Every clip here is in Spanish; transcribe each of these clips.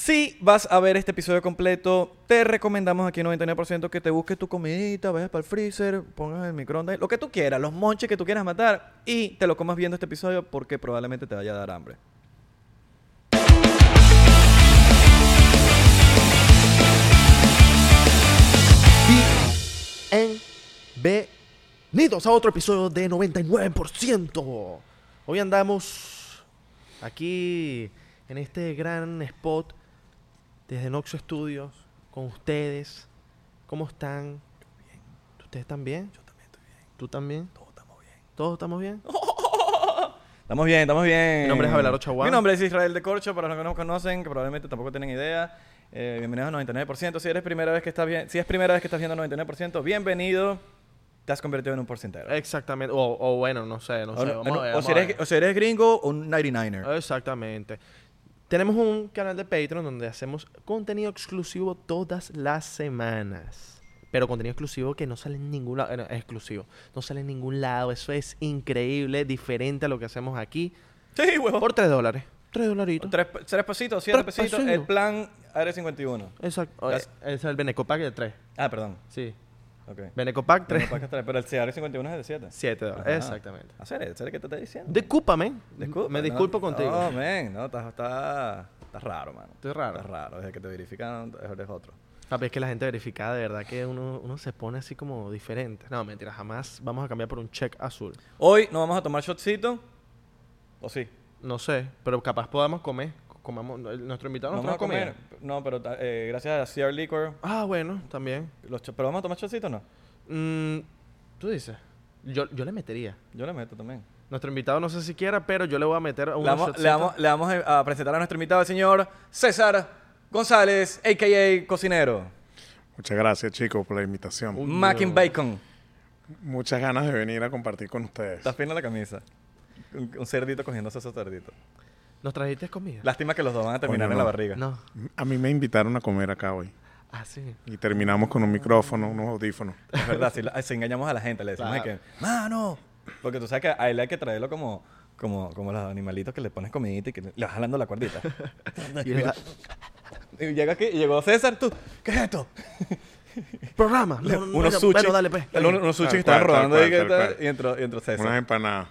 Si vas a ver este episodio completo, te recomendamos aquí en 99% que te busques tu comidita, vayas para el freezer, pongas el microondas, lo que tú quieras, los monches que tú quieras matar y te lo comas viendo este episodio porque probablemente te vaya a dar hambre. Bienvenidos a otro episodio de 99%. Hoy andamos aquí en este gran spot desde Noxo Studios con ustedes. ¿Cómo están? ¿Ustedes están bien? Yo también estoy bien. ¿Tú también? Todos estamos bien. ¿Todos estamos bien? Estamos bien, estamos bien. Mi nombre es Abelardo Chaguán. Mi nombre es Israel de Corcho, para los que no me conocen, que probablemente tampoco tienen idea. Eh, bienvenidos a 99%. Si eres primera vez que estás bien, si es primera vez que estás viendo 99%, bienvenido. Te has convertido en un porcentero. Exactamente. O, o bueno, no sé, no o, sé. Vamos a o- ver, o si eres, o si eres gringo, un 99er. Exactamente. Tenemos un canal de Patreon donde hacemos contenido exclusivo todas las semanas. Pero contenido exclusivo que no sale en ningún lado. eh, no, es exclusivo. No sale en ningún lado. Eso es increíble, diferente a lo que hacemos aquí. Sí, huevo. Por 3 dólares. 3 dolaritos. Tres, tres pesitos, siete Tres pesitos. pesitos. El plan AR51. Exacto. Las- Eh, Ese es el Benecopack de 3. Ah, perdón. Sí. Ok. Benecopack 3. Bueno, para que trae, Pero el AR51 es de 7. 7 dólares. Exactamente. Hacer, hacer que te estoy diciendo. Discúlpame. Disculpa, Me no, disculpo contigo. No, men, no, está, está, está raro, mano. Está raro. Está raro. Desde que te verifican, es otro. Papi, es que la gente verificada, de verdad que uno, uno se pone así como diferente. No, mentira, jamás vamos a cambiar por un check azul. Hoy no vamos a tomar shotcito. ¿O sí? No sé, pero capaz podamos comer. Comamos, nuestro invitado nos Vamos a comer. comida. No, pero eh, gracias a CR Liquor. Ah, bueno, también. Los ¿Pero vamos a tomar shotcito o no? Mm, Tú dices. Yo, yo le metería. Yo le meto también. Nuestro invitado no sé si quiera, pero yo le voy a meter a Le un vamos, le, vamos, le vamos a presentar a nuestro invitado, el señor César González, a.k.a. Cocinero. Muchas gracias, chicos, por la invitación. Uy. Mac and Bacon. Muchas ganas de venir a compartir con ustedes. Está fina la camisa. Un, un cerdito cogiéndose esos cerditos. ¿Nos trajiste comida? Lástima que los dos van a terminar en la barriga. No. A mí me invitaron a comer acá hoy. Ah, sí. Y terminamos con un micrófono, unos audífonos. Es verdad, si, la- si engañamos a la gente, le decimos de Claro. que, mano, porque tú sabes que a él hay que traerlo como, como, como los animalitos que le pones comidita y que le vas jalando la cuerdita. Y y llega aquí, y llegó César, tú, ¿qué es esto? Programa. No, no, no, unos no, sushi. bueno, dale, pues. unos, sushi que estaban rodando y entró, y entró César. Unas empanadas.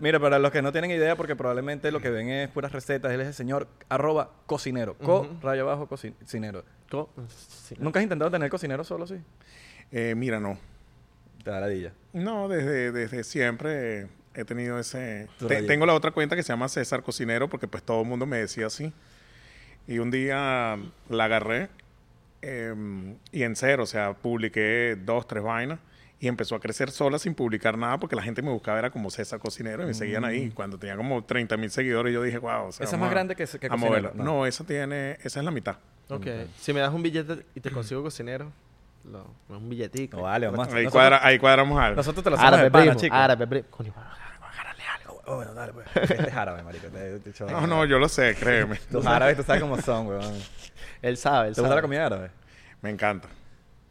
Mira, para los que no tienen idea, porque probablemente lo que ven es puras recetas, él es el señor arroba cocinero. Co, Ujú. rayo abajo, cocinero. Co- sí. ¿Nunca has intentado tener cocinero solo así? Eh, mira, no. Te da ladilla. No, desde, desde siempre eh, he tenido ese... Te- tengo la otra cuenta que se llama César Cocinero porque pues todo el mundo me decía así. Y un día la agarré eh, y en cero, o sea, publiqué dos, tres vainas y empezó a crecer sola sin publicar nada porque la gente me buscaba, era como César Cocinero y me seguían ahí. Cuando tenía como 30 mil seguidores yo dije, wow, o sea, Mm. Esa es más a- grande que, que a cocinero. moverlo. No. esa tiene, esa es la mitad. Ok. Si me das un billete y te consigo cocinero, lo, un billetico. No vale, vamos Ahí, cuadra- ahí cuadramos algo. Nosotros te lo hacemos Árabe, primo. chico. Árabe, primo. Coño, agárrale algo. Oh, bueno, dale, pues. Este es árabe, marico. Te- te- te- No, no, yo lo sé, créeme. Los árabes, tú sabes cómo son, weón. Él sabe, él ¿Te sabe. gusta la comida árabe? Me encanta.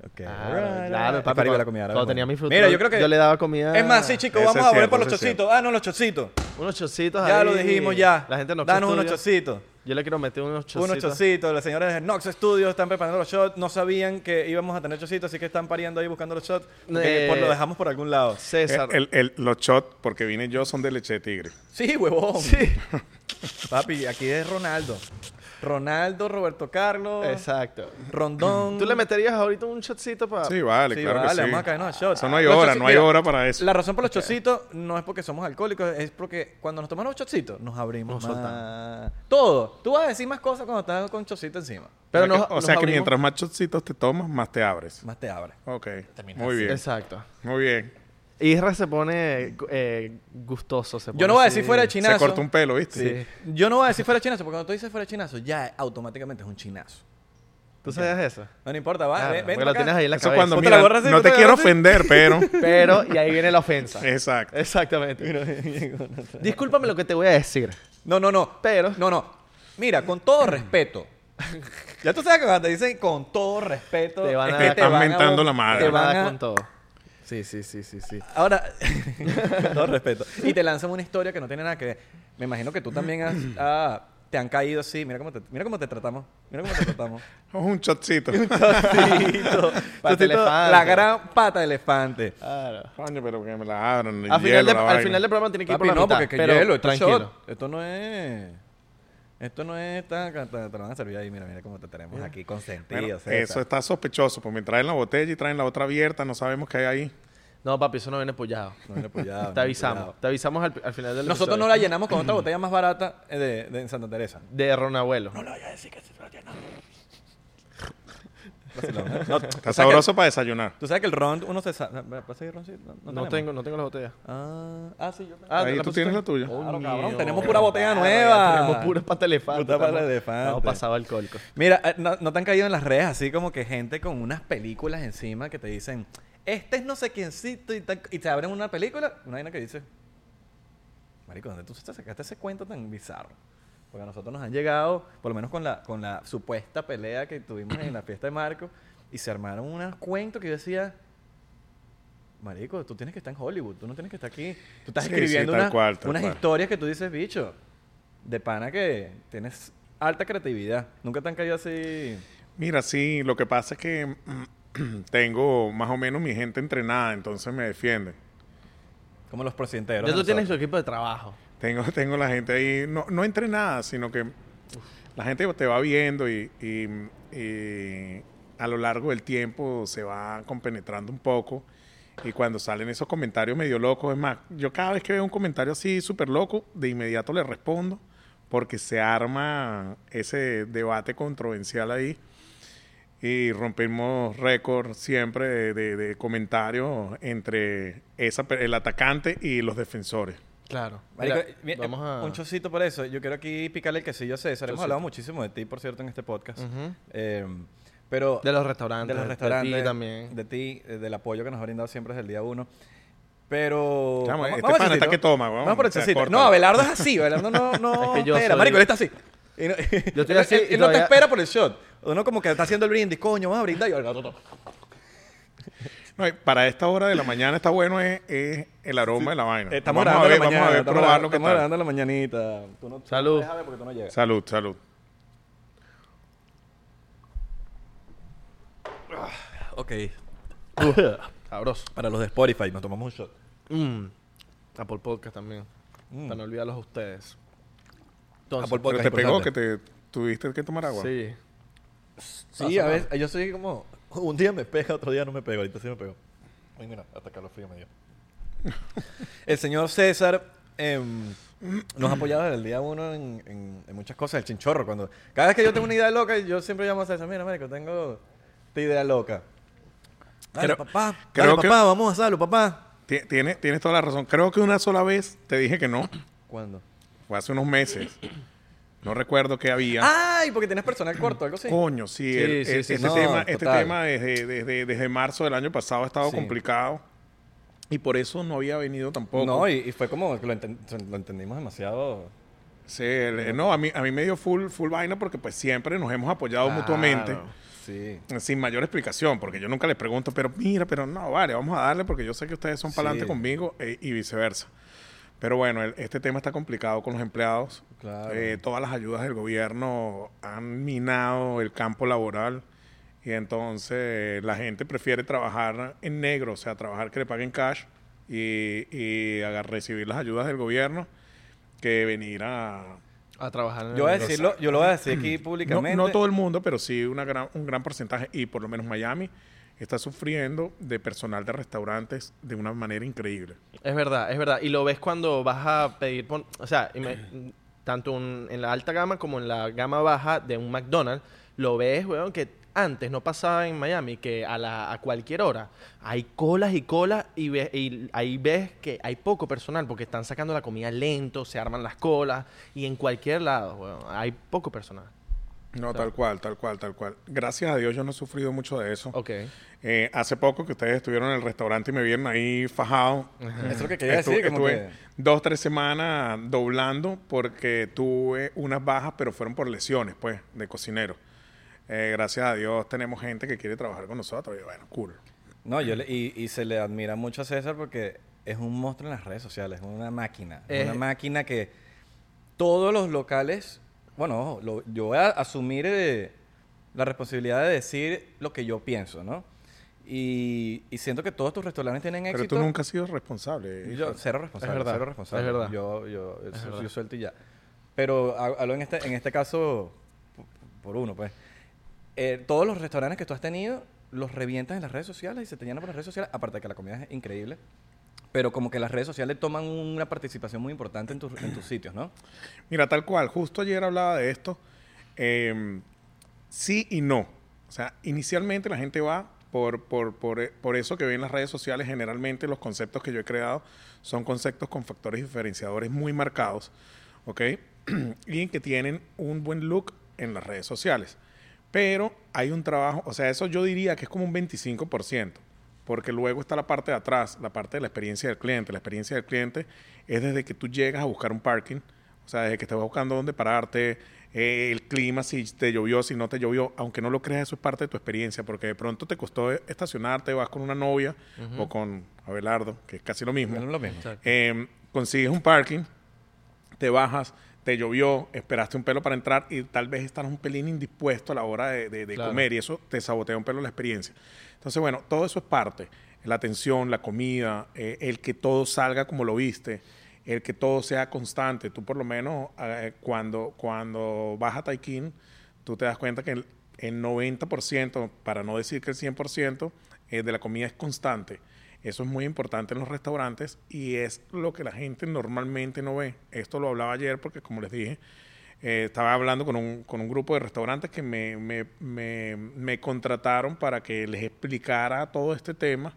Ok. Claro, alright, claro, papi, cuando- la comida cuando bueno. tenía mi fruto, Mira, yo creo que... yo le daba comida. Es más, sí, chicos, vamos a volver por los chocitos. Ah, no, los chocitos. Unos chocitos Ya ahí. lo dijimos ya. La gente no Danos unos chocitos. Yo le quiero meter unos chocitos. Unos chocitos. Los señores de Nox Studios están preparando los shots. No sabían que íbamos a tener chocitos, así que están pariendo ahí buscando los shots. Eh, por- lo dejamos por algún lado. César. El, el- los shots, porque vine yo, son de leche de tigre. Sí, huevón. Sí. Papi, aquí es Ronaldo. Ronaldo, Roberto Carlos, Exacto. Rondón. ¿Tú le meterías ahorita un shotcito para...? Sí, vale, Sí, claro vale, que sí. vamos a caernos a shots. Eso no hay Los hora, no hay mira, hora para eso. La razón por los chocitos no es porque somos alcohólicos, es porque cuando nos tomamos chocitos nos abrimos Nos más. Todo. Tú vas a decir más cosas cuando estás con chocito encima. Pero o sea, nos- que, o nos sea que mientras más chocitos te tomas, más te abres. Más te abre. Ok, Terminas muy bien. Exacto. Muy bien. Isra se pone eh, gustoso. Se Yo pone no voy a así. decir fuera de chinazo. Se corta un pelo, ¿viste? Sí. Yo no voy a decir fuera de chinazo, porque cuando tú dices fuera de chinazo, ya automáticamente es un chinazo. ¿Tú sabías eso? No, no importa, va. Claro, ven, ven lo acá. tienes ahí en la Eso cabeza. cuando, mira, gorra así, no te quiero ofender, pero... Pero, y ahí viene la ofensa. Exacto. Exactamente. Discúlpame lo que te voy a decir. No, no, no. Pero- No, no. Mira, con todo respeto. Ya tú sabes que cuando te dicen con todo respeto, Te van es a- que Te te están van a mentando bo- la madre. Te a van a, con todo. Sí, sí, sí, sí, sí. Ahora, con todo respeto. Y te lanzan una historia que no tiene nada que ver. Me imagino que tú también has, ah, te han caído así. Mira cómo te, mira cómo te tratamos. Mira cómo te tratamos. Un chocito. Chocito. Pata Chocito, elefante. La gran pata de elefante. Claro. Coño, pero que me la abran. el Al final, de- la al vaina. final del programa tiene que ir Papi, por la no, mitad, porque que pero hielo, esto es tranquilo. Esto no es... Esto no es tan... Te, te lo van a servir ahí. Mira, mira cómo te tenemos aquí consentido. Bueno, eso está sospechoso, pues me traen la botella y traen la otra abierta, no sabemos qué hay ahí. No, papi, eso no viene pollado. No viene apoyado, Te avisamos. apoyado. Te avisamos al, al final del Nosotros no la llenamos con otra botella más barata eh, de, de en Santa Teresa. De Ron Abuelo. No le vayas a decir que se la llenamos. ¿Eh? No, Está que- sabroso para desayunar. Tú sabes que el ron, uno se... sa- ¿Me pasa ahí roncito? No, tengo, no tengo la botella. Ah, ah, sí, yo tengo. Ah, ahí ¿la tú tienes la tuya. Claro, Coño, cabrón, tenemos pura botella nueva. Tenemos pura pata elefante. Puta pata estamos- elefante. Estamos pasado alcohólico. Mira, eh, ¿no, no te han caído en las redes así como que gente con unas películas encima que te dicen, este es no sé quiéncito y, tal- y te abren una película? Una vaina que dice, Marico, ¿dónde tú te sacaste ese cuento tan bizarro? Porque a nosotros nos han llegado, por lo menos con la, con la supuesta pelea que tuvimos en la fiesta de Marco, y se armaron unos cuentos que yo decía, Marico, tú tienes que estar en Hollywood, tú no tienes que estar aquí. Tú estás Sí, escribiendo sí, unas- cual, unas cual. historias que tú dices, bicho, de pana que tienes alta creatividad. Nunca te han caído así. Mira, sí, lo que pasa es que mm, tengo más o menos mi gente entrenada, entonces me defienden. Como los porcienteros. Ya tú tienes tu equipo de trabajo. Tengo, tengo la gente ahí, no, no entrenada, sino que la gente te va viendo y, y- a lo largo del tiempo se va compenetrando un poco. Y cuando salen esos comentarios medio locos, es más, yo cada vez que veo un comentario así súper loco, de inmediato le respondo, porque se arma ese debate controversial ahí. Y rompimos récord siempre de, comentarios entre esa, el atacante y los defensores. Claro. Marico, Mira, mira, vamos a... Un chocito por eso. Yo quiero aquí picarle el quesillo a César. Hemos hablado muchísimo de ti, por cierto, en este podcast. Eh, pero De los restaurantes. de los restaurantes. De ti también. De ti, eh, del apoyo que nos ha brindado siempre desde el día uno. Pero. Chamo, vamos- este vamos pana está que toma, weón. Vamos por el chocito. No, Abelardo es así. Abelardo no. no Es que yo espera, soy- Marico, él está así. Y no- Yo estoy así él- no te espera por el shot. Uno como que está haciendo el brindis, coño, vamos a brindar. Y gato. No, para esta hora de la mañana está bueno es, es el aroma de la vaina. Estamos vamos a grabando ver, la mañana. vamos a ver, estamos probar grabando- lo que grabando la mañanita. Tú no, tú Salud. déjame porque tú no llegas. Salud, salud. Ok. Sabroso. Para los de Spotify, nos tomamos un shot. Mm. Apple Podcast también. Mm. Para no olvidarlos a ustedes. Entonces, Apple Pero Podcast te pegó que te tuviste que tomar agua. Sí. Sí, a veces, yo soy como... Un día me pega, otro día no me pego. Ahorita sí me pegó. Ay, mira, hasta calofrío me dio. el señor César em, nos ha apoyado desde el día uno en, en- en muchas cosas. El chinchorro, cuando... Cada vez que yo tengo una idea loca, yo siempre llamo a César. Mira, marico, tengo esta idea loca. Dale, Creo- papá. creo Dale, que- papá, vamos a hacerlo, papá. Ti- Tienes, tienes toda la razón. Creo que una sola vez te dije que no. ¿Cuándo? Fue hace unos meses. No recuerdo qué había. ¡Ay! Porque tienes personal corto, algo así. Coño, sí. Sí, el- sí, el- sí, este tema, este total. tema desde, desde, desde marzo del año pasado ha estado Sí. complicado. Y por eso no había venido tampoco. No, y, y fue como que lo, enten- lo entendimos demasiado. Sí, el- no, a mí, a mí me dio full, full vaina porque pues siempre nos hemos apoyado Claro. mutuamente. Sí. Sin mayor explicación, porque yo nunca les pregunto, pero mira, pero no, vale, vamos a darle porque yo sé que ustedes son para adelante conmigo e- y viceversa. Pero bueno, el- este tema está complicado con los empleados. Claro. Eh, todas las ayudas del gobierno han minado el campo laboral y entonces la gente prefiere trabajar en negro, o sea, trabajar que le paguen cash y, y recibir las ayudas del gobierno que venir a... A trabajar en Yo voy a decirlo, yo lo voy a decir aquí No, públicamente. no todo el mundo, pero sí una gran, un gran porcentaje y por lo menos Miami está sufriendo de personal de restaurantes de una manera increíble. Es verdad, es verdad. Y lo ves cuando vas a pedir, pon- o sea, tanto un- en la alta gama como en la gama baja de un McDonald's, lo ves, weón, que antes no pasaba en Miami, que a, la, a cualquier hora hay colas y colas y, ves, y ahí ves que hay poco personal porque están sacando la comida lento, se arman las colas y en cualquier lado, weón, hay poco personal. No, tal cual, tal cual, tal cual. Gracias a Dios yo no he sufrido mucho de eso. Ok. Eh, hace poco que ustedes estuvieron en el restaurante y me vieron ahí fajado. Eso es lo que quería Estu- decir. Como estuve que, dos, tres semanas doblando porque tuve unas bajas, pero fueron por lesiones, pues, de cocinero. Eh, gracias a Dios tenemos gente que quiere trabajar con nosotros y bueno, cool. no, yo le- y, y se le admira mucho a César porque es un monstruo en las redes sociales, es una máquina. Es una máquina que todos los locales bueno, ojo, lo- yo voy a asumir eh, la responsabilidad de decir lo que yo pienso, ¿no? Y, y siento que todos tus restaurantes tienen Pero éxito. tú nunca has sido responsable. Yo, cero responsable, Es verdad, cero responsable. es verdad. Yo, yo, Es yo, verdad. suelto y ya. Pero ha- hablo en este, en este caso por uno, pues. Eh, todos los restaurantes que tú has tenido los revientas en las redes sociales y se te llenan por las redes sociales, aparte de que la comida es increíble. Pero como que las redes sociales toman una participación muy importante en, tus sitios, ¿no? Mira, tal cual, justo ayer hablaba de esto. eh, sí y no. O sea, inicialmente la gente va por, por, por, por eso que ven las redes sociales. Generalmente los conceptos que yo he creado son conceptos con factores diferenciadores muy marcados, ¿ok? y que tienen un buen look en las redes sociales. Pero hay un trabajo, o sea, eso yo diría que es como un 25%, porque luego está la parte de atrás, la parte de la experiencia del cliente. La experiencia del cliente es desde que tú llegas a buscar un parking, o sea, desde que estás buscando dónde pararte, eh, el clima, si te llovió, si no te llovió, aunque no lo creas, eso es parte de tu experiencia, porque de pronto te costó estacionarte, vas con una novia o con Abelardo, que es casi lo mismo. Es lo mismo. Exacto. Eh, consigues un parking, te bajas, te llovió, esperaste un pelo para entrar y tal vez estás un pelín indispuesto a la hora de, de- de Claro. comer y eso te sabotea un pelo la experiencia. Entonces, bueno, todo eso es parte. La atención, la comida, eh, el que todo salga como lo viste, el que todo sea constante. Tú por lo menos eh, cuando, cuando vas a Taikin, tú te das cuenta que el, el 90%, para no decir que el 100%, eh, de la comida es constante. Eso es muy importante en los restaurantes y es lo que la gente normalmente no ve. Esto lo hablaba ayer porque, como les dije, eh, estaba hablando con un, con un grupo de restaurantes que me, me, me, me contrataron para que les explicara todo este tema,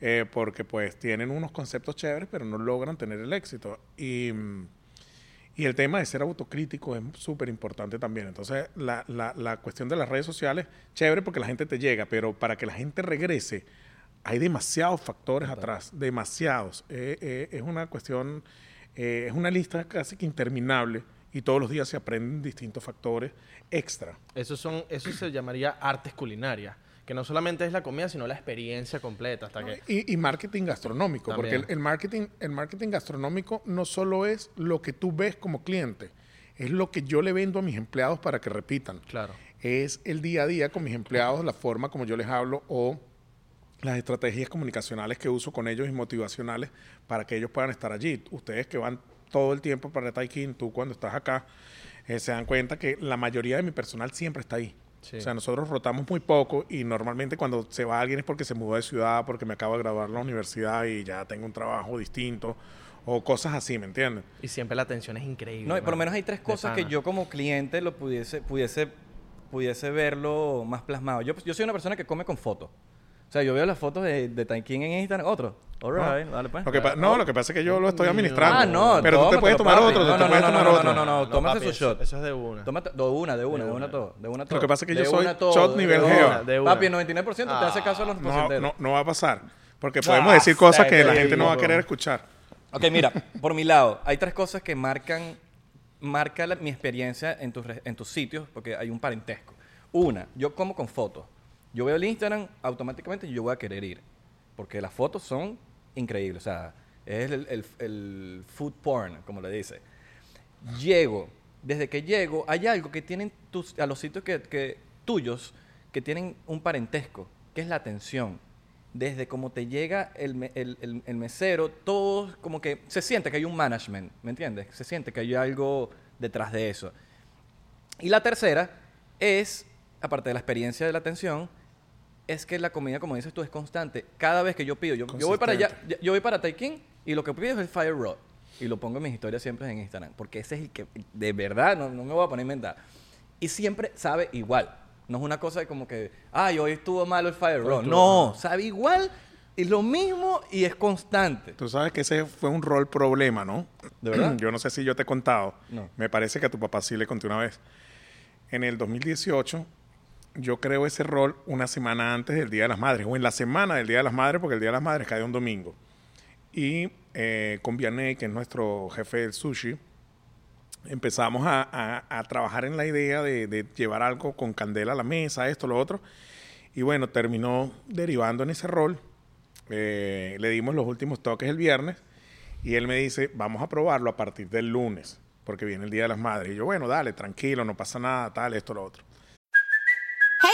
eh, porque pues tienen unos conceptos chéveres, pero no logran tener el éxito. Y, y el tema de ser autocrítico es súper importante también. Entonces, la, la, la cuestión de las redes sociales, chévere porque la gente te llega, pero para que la gente regrese, hay demasiados factores atrás, demasiados. Eh, eh, es una cuestión, eh, es una lista casi que interminable y todos los días se aprenden distintos factores extra. Eso, son, eso se llamaría artes culinarias, que no solamente es la comida, sino la experiencia completa. Hasta que, Y, y marketing gastronómico, porque el, También. el marketing, el marketing gastronómico no solo es lo que tú ves como cliente, es lo que yo le vendo a mis empleados para que repitan. claro. es el día a día con mis empleados, la forma como yo les hablo o las estrategias comunicacionales que uso con ellos y motivacionales para que ellos puedan estar allí. Ustedes que van todo el tiempo para Taikin, tú cuando estás acá, eh, se dan cuenta que la mayoría de mi personal siempre está ahí. Sí. O sea, nosotros rotamos muy poco y normalmente cuando se va alguien es porque se mudó de ciudad, porque me acabo de graduar de la universidad y ya tengo un trabajo distinto o cosas así, ¿me entienden? Y siempre la atención es increíble. No, y por lo menos hay tres cosas que yo como cliente lo pudiese, pudiese, pudiese verlo más plasmado. Yo, yo soy una persona que come con fotos. O sea, yo veo las fotos de, de en Instagram. Otro. All right, dale pues. Lo que pa- no, lo que pasa es que yo lo estoy administrando. Ah, no, pero tú te puedes tomar papi. otro, No, te no, puedes no, tomar no, otro. no, no, no, tómase papi, su eso- shot. Eso es de una. Tómate de una, de una, de De una una. todo. De una Lo todo. que pasa es que yo De soy una todo, shot de nivel una. jeva. De una. Papi, el 99% te hace caso a los No, porcenteros. no, no va a pasar. Porque Ah, podemos decir cosas que la te gente no va a querer escuchar. Ok, mira, por mi lado, hay tres cosas que marcan, marca la- mi experiencia en tus, re- en tus sitios, porque hay un parentesco. Una, yo como con fotos. Yo veo el Instagram, automáticamente yo voy a querer ir, porque las fotos son increíbles, o sea, es el, el- food porn, como le dice. Llego, desde que llego, hay algo que tienen tus, a los sitios que, tuyos que tienen un parentesco, que es la atención. Desde cómo te llega el, el- mesero, todo como que se siente que hay un management, ¿me entiendes? Se siente que hay algo detrás de eso. Y la tercera es, aparte de la experiencia de la atención, es que la comida, como dices tú, es constante. Cada vez que yo pido, yo, yo voy para allá, yo voy para Taikin y lo que pido es el Fire Roll. Y lo pongo en mis historias siempre en Instagram. Porque ese es el que, de verdad, no, no me voy a poner a inventar. Y siempre sabe igual. No es una cosa de como que, ay, hoy estuvo malo el Fire estuvo No, sabe igual, y lo mismo y es constante. Tú sabes que ese fue un rol problema, ¿no? ¿De verdad? Yo no sé si yo te he contado. No. Me parece que a tu papá sí le conté una vez. En el 2018, yo creo ese rol una semana antes del Día de las Madres, o en la semana del Día de las Madres, porque el Día de las Madres cae un domingo. Y eh, con Vianney, que es nuestro jefe del sushi, empezamos a, a- trabajar en la idea de, de llevar algo con candela a la mesa, esto, lo otro. Y bueno, terminó derivando en ese rol. Eh, le dimos los últimos toques el viernes y él me dice, vamos a probarlo a partir del lunes. porque viene el Día de las Madres. Y yo, bueno, dale, tranquilo, no pasa nada, tal, esto, lo otro.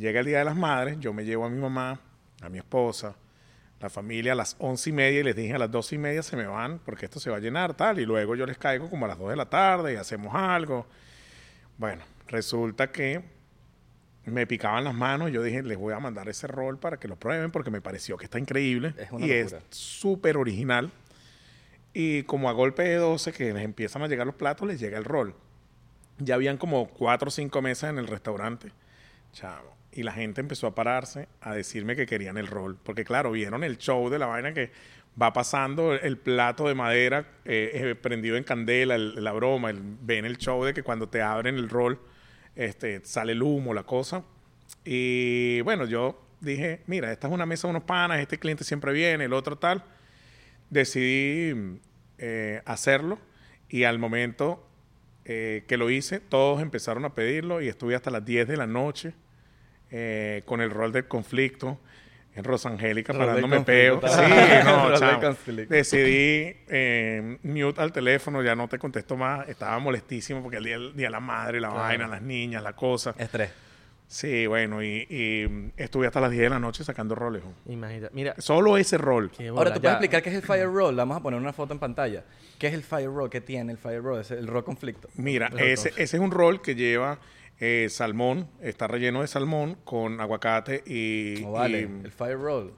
Llega el Día de las Madres, yo me llevo a mi mamá, a mi esposa, la familia a las once y media y les dije a las doce y media se me van porque esto se va a llenar, tal. Y luego yo les caigo como a las dos de la tarde y hacemos algo. Bueno, resulta que me picaban las manos yo dije, les voy a mandar ese rol para que lo prueben porque me pareció que está increíble Es una y es súper original. Y como a golpe de 12 que les empiezan a llegar los platos, les llega el rol. Ya habían como cuatro o cinco mesas en el restaurante. Chavo. Y la gente empezó a pararse a decirme que querían el rol. Porque claro, vieron el show de la vaina que va pasando el plato de madera eh, eh, prendido en candela, el- la broma. el- ven el show de que cuando te abren el rol este, sale el humo, la cosa. Y bueno, yo dije, mira, esta es una mesa de unos panas, este cliente siempre viene, el otro tal. Decidí eh, hacerlo y al momento eh, que lo hice, todos empezaron a pedirlo y estuve hasta las 10 de la noche eh, con el rol del conflicto en Rosangélica Rol parándome peo. Sí, no, Rol del chamo. conflicto. Decidí eh, mute al teléfono, ya no te contesto más. Estaba molestísimo porque el día, el día de la madre, la vaina, las niñas, la cosa. Estrés. Sí, bueno, y, y estuve hasta las 10 de la noche sacando roles. Imagínate. Mira, Solo ese rol. Ahora, bola, ¿te puedes ya. explicar qué es el fire roll? Vamos a poner una foto en pantalla. ¿Qué es el fire roll? ¿Qué tiene el fire roll? Es el roll conflicto. Mira, ese, ese es un rol que lleva eh, salmón, está relleno de salmón con aguacate y... Vale, y- el fire roll.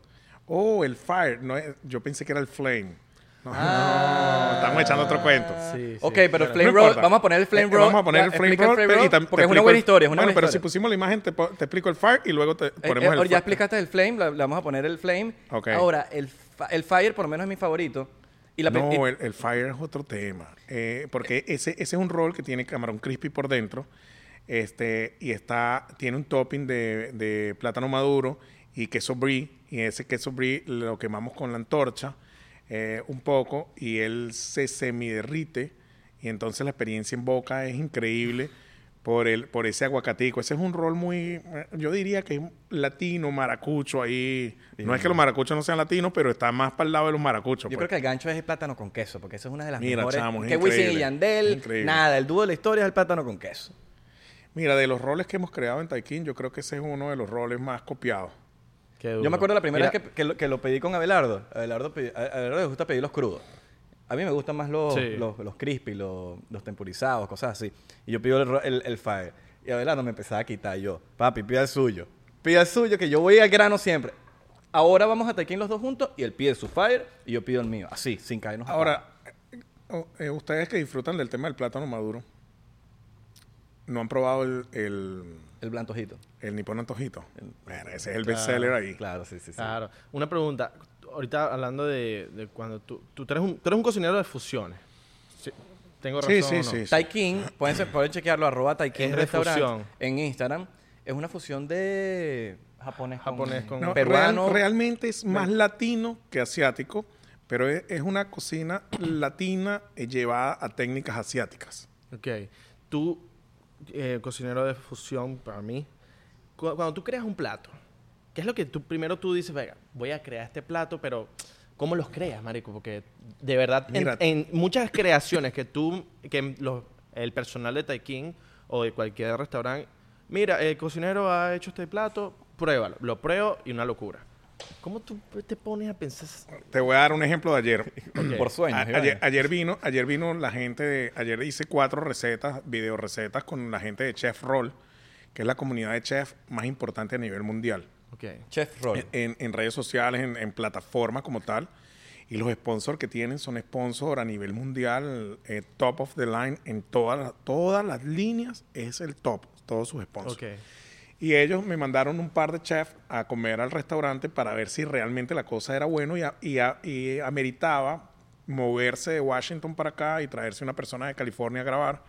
oh, el fire. No, es- yo pensé que era el flame. No, Ah. no, estamos echando otro cuento. Sí, sí. Ok, pero el flame No roll, vamos a poner el flame Eh, roll. Vamos a poner el flame roll, pero- y tam- porque te es una buena el- historia, es una Bueno, buena pero si pusimos la imagen, te, explico el fire y luego te Eh, ponemos eh, el ahora ya fire. explicaste el flame, le, le vamos a poner el flame. Ok. Ahora, el, fa- el fire por lo menos es mi favorito. Y la No, el, el fire es otro tema. Eh, porque ese, ese es un roll que tiene camarón crispy por dentro. Este, y está, tiene un topping de, de plátano maduro y queso brie. Y ese queso brie lo quemamos con la antorcha eh, un poco y él se semiderrite. Y entonces la experiencia en boca es increíble por, el, por ese aguacatico. Ese es un rol muy, yo diría que es latino, maracucho ahí. No es que los maracuchos no sean latinos, pero está más para el lado de los maracuchos. yo pues. creo que el gancho es el plátano con queso, porque eso es una de las Mira, mejores. chamo, es que Wisin y Yandel, nada, el dúo de la historia es el plátano con queso. Mira, de los roles que hemos creado en Taikin, yo creo que ese es uno de los roles más copiados. Qué Yo me acuerdo la primera Mira, vez que, que lo, que lo pedí con Abelardo. Abelardo, pedi- Abelardo le gusta pedir los crudos. A mí me gustan más los, Sí. los, los crispy, los, los tempurizados, cosas así. Y yo pido el, el, el fire. Y Abelardo me empezaba a quitar yo. Papi, pida el suyo. Pida el suyo, que yo voy al grano siempre. Ahora vamos a Taikin los dos juntos y él pide su fire y yo pido el mío. Así, sin caernos a Ahora, eh, eh, ustedes que disfrutan del tema del plátano maduro, ¿no han probado el, el, El blantojito. el nipón antojito? Bueno, ese es el bestseller ahí. Claro, sí, sí, sí. Claro. Una pregunta. Ahorita hablando de, de cuando tú... Tú eres, un, tú eres un cocinero de fusiones. Sí, ¿Tengo razón Sí, sí, o no? sí. Taikin, pueden, ser- pueden chequearlo, arroba Taikin Restaurant fusión. en Instagram. Es una fusión de japonés con, Japonés con- No, peruano. real- realmente es más latino que asiático, pero es, es una cocina latina llevada a técnicas asiáticas. Ok. Tú, eh, cocinero de fusión, para mí, cu- cuando tú creas un plato, ¿qué es lo que tú primero tú dices, venga, voy a crear este plato, pero ¿cómo los creas, marico? Porque de verdad, en, muchas creaciones que tú, que los- el personal de Taikin o de cualquier restaurante, mira, el cocinero ha hecho este plato, pruébalo. Lo pruebo y una locura. ¿Cómo tú te pones a pensar? Te voy a dar un ejemplo de ayer. Por y ayer, vino, ayer vino la gente de, ayer hice cuatro recetas, video recetas con la gente de Chef Roll, que es la comunidad de chef más importante a nivel mundial. Ok. Chef Roll. En, en redes sociales, en, en plataformas como tal. Y los sponsors que tienen son sponsors a nivel mundial, eh, top of the line, en todas las- todas las líneas es el top, todos sus sponsors. Ok. Y ellos me mandaron un par de chefs a comer al restaurante para ver si realmente la cosa era bueno y, a- y, y ameritaba moverse de Washington para acá y traerse una persona de California a grabar.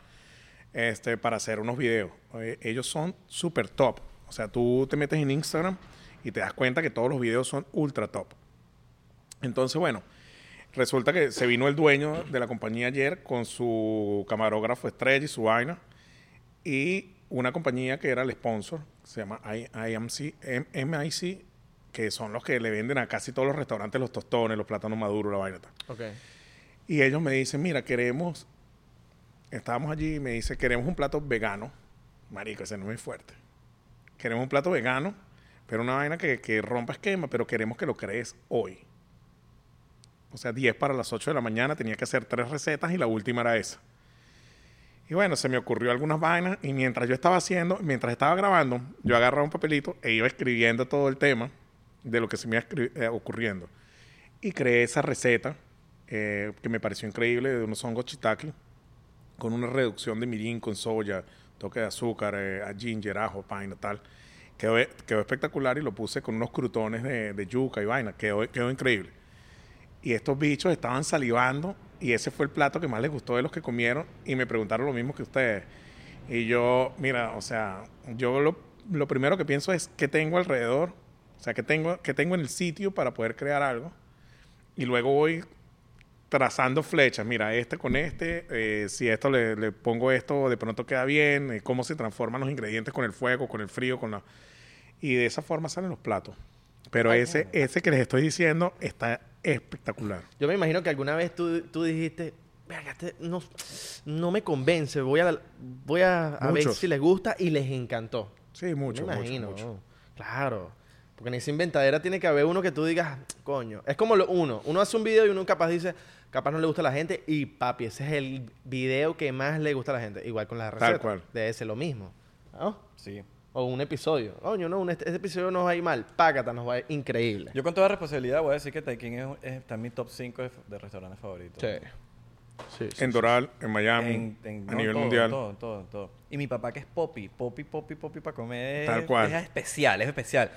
este, para hacer unos videos. Eh, ellos son súper top. O sea, tú te metes en Instagram y te das cuenta que todos los videos son ultra top. Entonces, bueno, resulta que se vino el dueño de la compañía ayer con su camarógrafo estrella y su vaina. Y una compañía que era el sponsor, se llama I- IMC, M- MIC, que son los que le venden a casi todos los restaurantes los tostones, los plátanos maduros, la vaina. tal. Ok. Y ellos me dicen, mira, queremos, estábamos allí y me dice, queremos un plato vegano. Marico, ese no es muy fuerte. Queremos un plato vegano, pero una vaina que, que rompa esquema, pero queremos que lo crees hoy. O sea, 10 para las 8 de la mañana, tenía que hacer tres recetas y la última era esa. Y bueno, se me ocurrió algunas vainas y mientras yo estaba haciendo, mientras estaba grabando, yo agarraba un papelito e iba escribiendo todo el tema de lo que se me iba eh, ocurriendo. Y creé esa receta eh, que me pareció increíble de unos hongos shiitake con una reducción de mirin con soya, toque de azúcar, eh, ginger, ajo, paina, tal. Quedó, quedó espectacular y lo puse con unos crutones de, de yuca y vaina. Quedó, quedó increíble. Y estos bichos estaban salivando y ese fue el plato que más les gustó de los que comieron y me preguntaron lo mismo que ustedes. Y yo, mira, o sea, yo lo, lo primero que pienso es qué tengo alrededor, o sea, qué tengo, qué tengo en el sitio para poder crear algo. Y luego voy trazando flechas, mira, este con este, eh, si esto le, le pongo esto, de pronto queda bien, eh, cómo se transforman los ingredientes con el fuego, con el frío, con la... Y de esa forma salen los platos. Pero ese, ese que les estoy diciendo está espectacular. Yo me imagino que alguna vez tú, tú dijiste, "Verga, este no, no me convence, voy a, voy a, a ver si les gusta y les encantó. Sí, mucho, me mucho, imagino. mucho. ¿no? Claro. Porque en esa inventadera tiene que haber uno que tú digas, coño. Es como lo, uno. Uno hace un video y uno capaz dice, capaz no le gusta a la gente. Y papi, ese es el video que más le gusta a la gente. Igual con las Tal recetas. cual. Debe ser lo mismo. ¿no? Sí. O un episodio. Coño, no, un- este, este episodio nos va a ir mal. Págata, nos va a ir increíble. Yo con toda responsabilidad voy a decir que Taikin es, es- está en mi top 5 de, de restaurantes favoritos. Sí. Sí, sí, En Doral, en Miami, En- en- a no, nivel todo, mundial. Todo, todo, todo. Y mi papá que es Poppy, Poppy, Poppy, Poppy para comer. Tal cual. Es especial, es especial.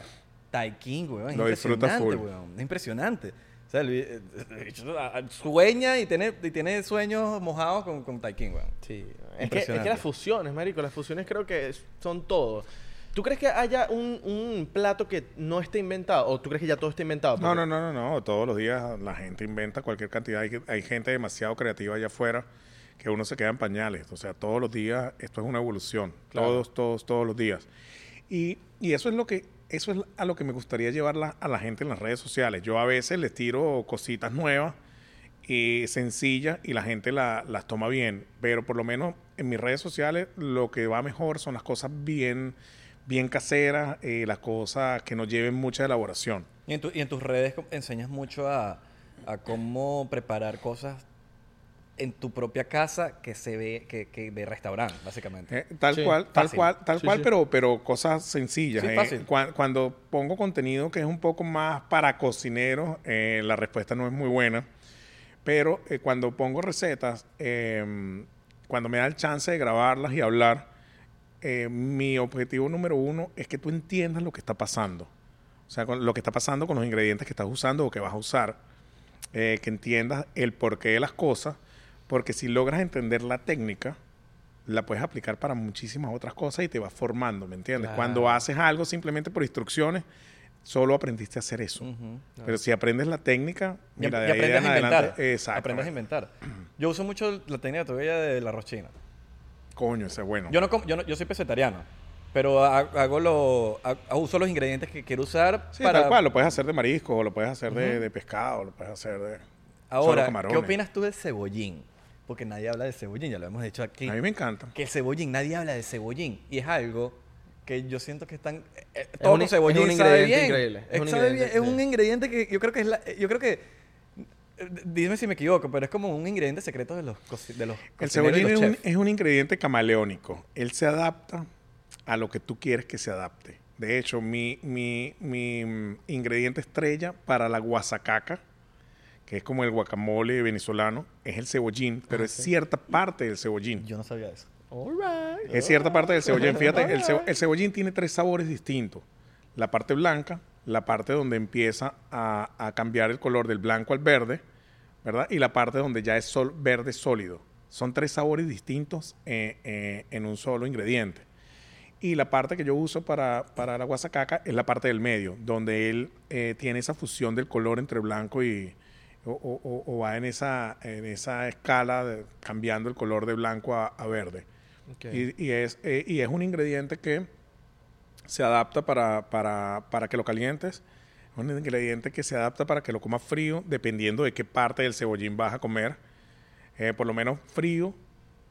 Taikin, weón. Lo disfruta full. weón. Es impresionante. O sea, el eh, eh, ah, sueña y tiene, y tiene sueños mojados con, con Taikin, weón. Sí, es que, es que las fusiones, marico, las fusiones creo que son todo. ¿Tú crees que haya un, un plato que no esté inventado? ¿O tú crees que ya todo está inventado? No, no, no, no, no. Todos los días la gente inventa cualquier cantidad. Hay, hay gente demasiado creativa allá afuera que uno se queda en pañales. O sea, todos los días esto es una evolución. Claro. Todos, todos, todos los días. Y, y eso es lo que eso es a lo que me gustaría llevar la- a la gente en las redes sociales. Yo a veces les tiro cositas nuevas y sencillas y la gente la- las toma bien. Pero por lo menos en mis redes sociales lo que va mejor son las cosas bien, bien caseras, eh, las cosas que no lleven mucha elaboración. Y en, tu- y en tus redes enseñas mucho a, a cómo preparar cosas en tu propia casa que se ve, que, que de restaurante, básicamente. Eh, tal Sí, cual, tal fácil. cual, tal Sí, cual, sí. pero, pero cosas sencillas. Sí, eh. fácil. Cuan- Cuando pongo contenido que es un poco más para cocineros, eh, la respuesta no es muy buena. Pero eh, cuando pongo recetas, eh, cuando me da el chance de grabarlas y hablar, eh, mi objetivo número uno es que tú entiendas lo que está pasando. O sea, con lo que está pasando con los ingredientes que estás usando o que vas a usar. Eh, que entiendas el porqué de las cosas. Porque si logras entender la técnica, la puedes aplicar para muchísimas otras cosas y te vas formando, ¿me entiendes? Claro. Cuando haces algo simplemente por instrucciones, solo aprendiste a hacer eso. Pero si aprendes la técnica, Y, mira, y de ahí aprendes en a adelante, inventar. exacto. Aprendes a inventar. Yo uso mucho la técnica todavía de la rochina. Coño, ese es bueno. Yo no, com- yo no- yo soy pescetariano, pero ha- hago lo, ha- uso los ingredientes que quiero usar Sí, para... tal cual, lo puedes hacer de marisco, o lo puedes hacer de, de pescado, lo puedes hacer de solo Ahora, ¿qué opinas tú del cebollín? Porque nadie habla de cebollín, ya lo hemos dicho aquí. A mí me encanta. Que el cebollín, nadie habla de cebollín. Y es algo que yo siento que están... eh, eh, un- todo con es cebollín un sabe ingrediente bien. increíble. Es Es, un sabe ingrediente, bien. Es un sí. ingrediente que yo creo que es la... Yo creo que... Dime si me equivoco, pero es como un ingrediente secreto de los, de los El cebollín es un, chefs. es un ingrediente camaleónico. Él se adapta a lo que tú quieres que se adapte. De hecho, mi, mi, mi mm, ingrediente estrella para la guasacaca, que es como el guacamole venezolano, es el cebollín, pero es cierta parte del cebollín. Yo no sabía eso. Es cierta parte del cebollín. Fíjate, el, cebo- el cebollín tiene tres sabores distintos. La parte blanca, la parte donde empieza a, a cambiar el color del blanco al verde, ¿verdad? Y la parte donde ya es sol, verde sólido. son tres sabores distintos eh, eh, en un solo ingrediente. Y la parte que yo uso para, para la guasacaca es la parte del medio, donde él eh, tiene esa fusión del color entre blanco y... O, o- va en esa, en esa escala de- cambiando el color de blanco a, a verde. Ok. Y, y es, y es un ingrediente que se adapta para, para, para que lo calientes. Es un ingrediente que se adapta para que lo comas frío, dependiendo de qué parte del cebollín vas a comer. Eh, por lo menos frío,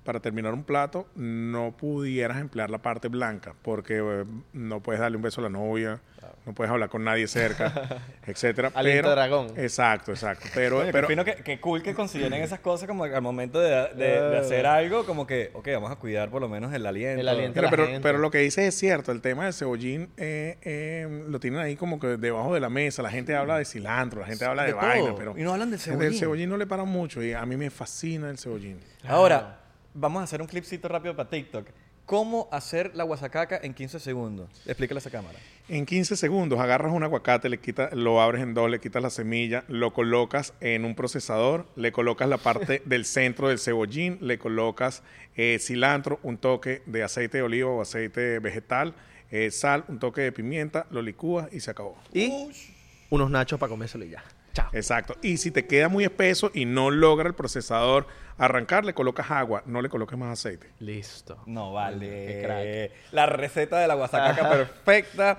para terminar un plato, no pudieras emplear la parte blanca, porque eh, no puedes darle un beso a la novia, no puedes hablar con nadie cerca, etcétera. Aliento Pero- de dragón. Exacto, exacto. Pero, Oye, qué pero que, que cool que consideren esas cosas como al momento de, de- de hacer algo, como que, ok, vamos a cuidar por lo menos el aliento. El aliento. Pero, la pero, gente. pero lo que dices es cierto, el tema del cebollín eh, eh, lo tienen ahí como que debajo de la mesa. La gente habla de cilantro, la gente habla de, De vaina, todo. pero Y no hablan del Del cebollín. cebollín no le paran mucho y a mí me fascina el cebollín. Ahora, vamos a hacer un clipcito rápido para TikTok. ¿Cómo hacer la guasacaca en 15 segundos? Explícale a esa cámara. En 15 segundos agarras un aguacate, le quitas, lo abres en dos, le quitas la semilla, lo colocas en un procesador, le colocas la parte del centro del cebollín, le colocas eh, cilantro, un toque de aceite de oliva o aceite vegetal, eh, sal, un toque de pimienta, lo licúas y se acabó. Y unos nachos para comérselo y ya. Chao. Exacto. Y si te queda muy espeso y no logra el procesador arrancar, le colocas agua, no le coloques más aceite. Listo. No Qué vale. La receta de la guasacaca perfecta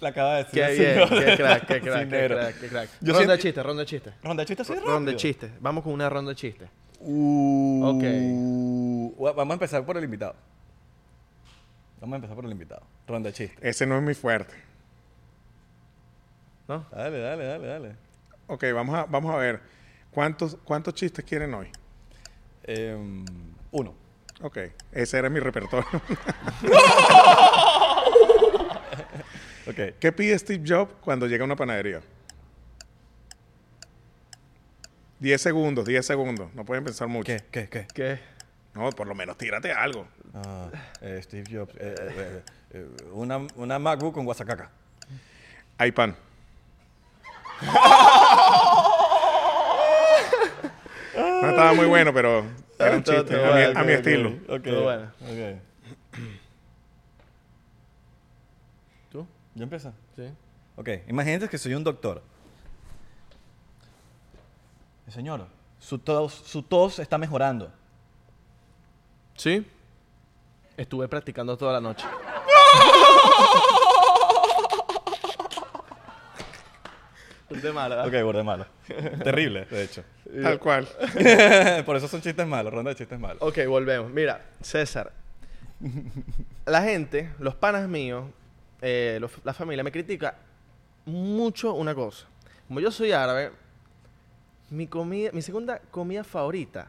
la acaba de decir. Qué bien, qué crack, qué crack, qué cocinero. crack, qué crack. Yo ronda siento- de chistes, ronda de chistes. Ronda de chistes así Ronda de chistes. Vamos con una ronda de chistes. Uh, Ok. Vamos a empezar por el invitado. Vamos a empezar por el invitado. Ronda de chistes. Ese no es muy fuerte. ¿No? Dale, dale, dale, dale. Ok, vamos a, vamos a ver. ¿Cuántos, ¿Cuántos chistes quieren hoy? Em, uno. Ok, ese era mi repertorio. Ok. ¿Qué pide Steve Jobs cuando llega a una panadería? 10 segundos, 10 segundos. No pueden pensar mucho. ¿Qué? ¿Qué? ¿Qué? ¿Qué? No, por lo menos tírate algo. Ah, eh, Steve Jobs. eh, eh, eh, una, una MacBook con guasacaca. Hay pan. No estaba muy bueno, pero era un chiste. todo A mi, a estilo. Ok. Todo bueno. ¿Tú? ¿Ya empieza? Sí. Ok. Imagínate que soy un doctor. Señor, su tos, su tos está mejorando. ¿Sí? Estuve practicando toda la noche. de malo, ¿verdad? Ok, borde malo. Terrible, de hecho. Tal cual. Por eso son chistes malos, ronda de chistes malos. Ok, volvemos. Mira, César. La gente, los panas míos, eh, los- la familia me critica mucho una cosa. Como yo soy árabe, mi comida, mi segunda comida favorita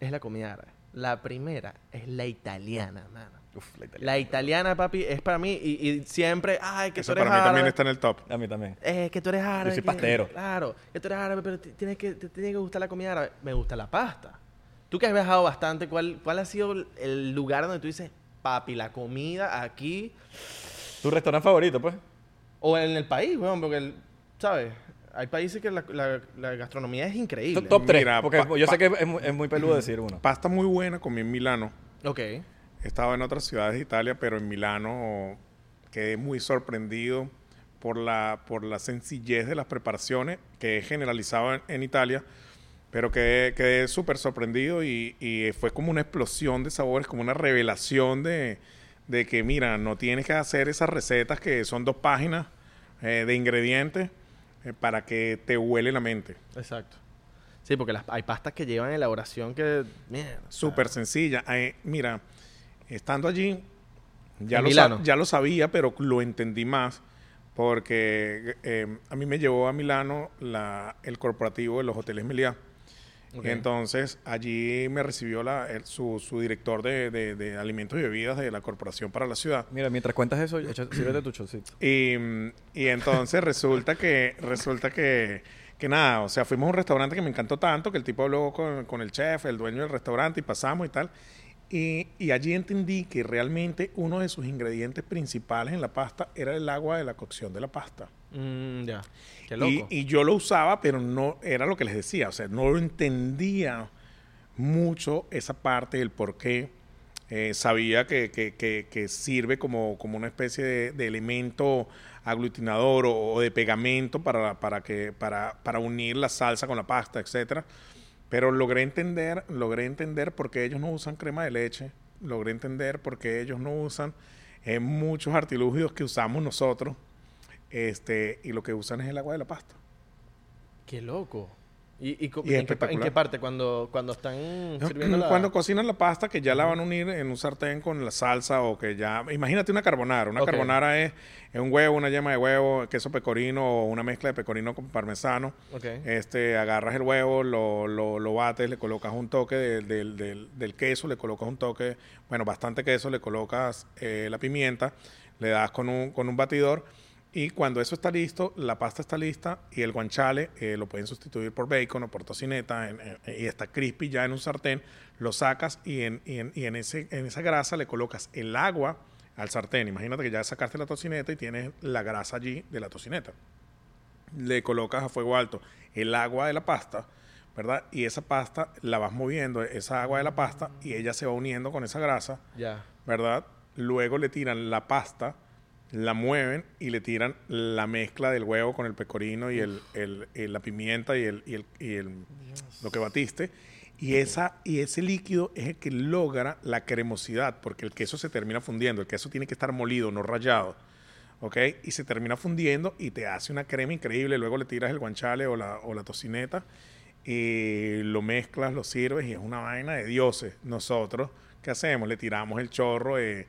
es la comida árabe. La primera es la italiana, mano. Uf, la italiana. La italiana, papi, es para mí y, y siempre, ay, que Eso tú eres para mí árabe. también está en el top. A mí también. Eh, que tú eres árabe. soy que- pastero. Claro, que tú eres árabe, pero te, tienes que, te tiene que gustar la comida árabe. Me gusta la pasta. Tú que has viajado bastante, ¿cuál, cuál ha sido el- lugar donde tú dices, papi, la comida aquí ¿Tu restaurante favorito, pues? o en el país, weón? Porque, el- ¿sabes? Hay países que la, la- la gastronomía es increíble. Top, top 3. Mira, porque pa- yo pa- sé que es, mu- es muy peludo decir uno. Pasta muy buena comí en Milano. Ok. He estado en otras ciudades de Italia, pero en Milano quedé muy sorprendido por la, por la sencillez de las preparaciones que he generalizado en, en Italia, pero quedé, quedé súper sorprendido y, y fue como una explosión de sabores, como una revelación de, de que, mira, no tienes que hacer esas recetas que son dos páginas eh, de ingredientes eh, para que te huele la mente. Exacto. Sí, porque las- hay pastas que llevan elaboración que... Súper sencilla. Eh, mira, estando allí, ya lo, Milano. sa- ya lo sabía, pero lo entendí más porque eh, a mí me llevó a Milano la- el corporativo de los hoteles Meliá. Entonces allí me recibió la, el- su, su director de, de- de alimentos y bebidas de la corporación para la ciudad. Mira, mientras cuentas eso, sírvete tu chocito. Y, y entonces resulta que, resulta que, que nada, o sea, fuimos a un restaurante que me encantó tanto, que el tipo habló con, con el chef, el dueño del restaurante, y pasamos y tal. Y, y allí entendí que realmente uno de sus ingredientes principales en la pasta era el agua de la cocción de la pasta. mm, ya. Qué Y, loco. y yo lo usaba, pero no era lo que les decía, o sea, no lo entendía mucho esa parte del por qué. Eh, sabía que, que- que- que sirve como, como una especie de, de elemento aglutinador o, o de pegamento para, para, que, para, para unir la salsa con la pasta, etcétera. Pero logré entender, logré entender por qué ellos no usan crema de leche, logré entender por qué ellos no usan eh, muchos artilugios que usamos nosotros, este, y lo que usan es el agua de la pasta. Qué loco. ¿Y, y Y en, qué, en parte? Cuando, cuando están sirviendo la... Cuando cocinan la pasta, que ya la van a unir en un sartén con la salsa o que ya... Imagínate una carbonara. Una carbonara es, es un huevo, una yema de huevo, queso pecorino o una mezcla de pecorino con parmesano. Este, agarras el huevo, lo, lo, lo bates, le colocas un toque de- del, del- del queso, le colocas un toque, bueno, bastante queso, le colocas eh, la pimienta, le das con un, con un batidor y cuando eso está listo, la pasta está lista y el guanciale eh, lo pueden sustituir por bacon o por tocineta en- en- y está crispy ya en un sartén, lo sacas y en, y en, y en ese, en esa grasa le colocas el agua al sartén. Imagínate que ya sacaste la tocineta y tienes la grasa allí de la tocineta le colocas a fuego alto el agua de la pasta, ¿verdad? Y esa pasta la vas moviendo, esa agua de la pasta, y ella se va uniendo con esa grasa, Ya. ¿verdad? Luego le tiran la pasta, la mueven y le tiran la mezcla del huevo con el pecorino y el, el- el- la pimienta y, el, y, el, y el- lo que batiste. Y, esa, y ese líquido es el que logra la cremosidad, porque el queso se termina fundiendo. El queso tiene que estar molido, no rallado. ¿ok? Y se termina fundiendo y te hace una crema increíble. Luego le tiras el guanciale o la, o la tocineta y lo mezclas, lo sirves y es una vaina de dioses. Nosotros, ¿qué hacemos? Le tiramos el chorro de-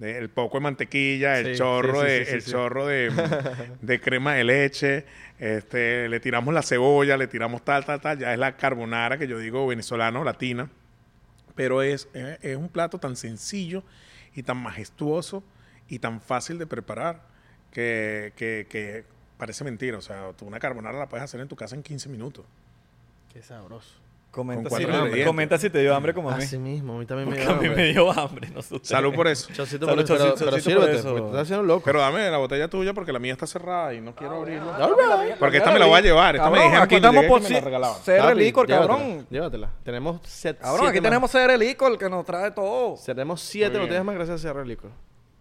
el poco de mantequilla, el Sí, chorro, sí, sí, de, el chorro de, de crema de leche, este, le tiramos la cebolla, le tiramos tal, tal, tal. Ya es la carbonara que yo digo venezolano, latina. Pero es, es, es un plato tan sencillo y tan majestuoso y tan fácil de preparar que, que- que parece mentira. O sea, tú una carbonara la puedes hacer en tu casa en 15 minutos. Qué sabroso. Comenta, Con si, comenta si te dio hambre como a mí. Así mismo, a mí también me Porque dio a mí hambre. me dio hambre. No sé. Salud por eso. Chocito Salud, por eso, pero, pero por sírvete, eso. estás haciendo loco. Pero dame la botella tuya porque la mía está cerrada y no quiero abrirla. Porque esta me la voy a llevar. Esta me Cabrón, dijeron aquí estamos por que me la si- regalaban. CR Licor, cabrón. Llévatela. Tenemos set, Cabrón, siete aquí más. tenemos CR Licor que nos trae todo. Tenemos siete botellas más gracias a CR Licor.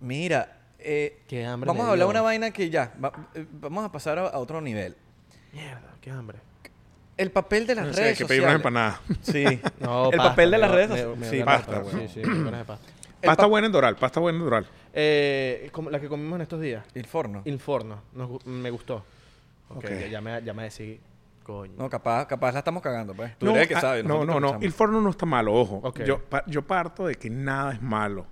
Mira, eh, Qué hambre vamos me a hablar una vaina que ya, eh, vamos a pasar a, a otro nivel. Mierda, qué hambre. El papel de las No sé, hay redes que pedir unas empanadas. Sí. No, el pasta, papel de las redes me- Sí, pasta, pasta, bueno. Sí, sí, buenas de pasta. El Pasta pa- buena en Doral, pasta buena en Doral. Eh, como la que comimos en estos días. El forno. Il forno. Nos me gustó. Ok, Ok. ya, ya me, ya me decidí. Coño. No, capaz, capaz la estamos cagando, pues. Tú No, eres el que ah, sabe. no, no, no. El forno no está malo, ojo. Yo, pa- yo parto de que nada es malo.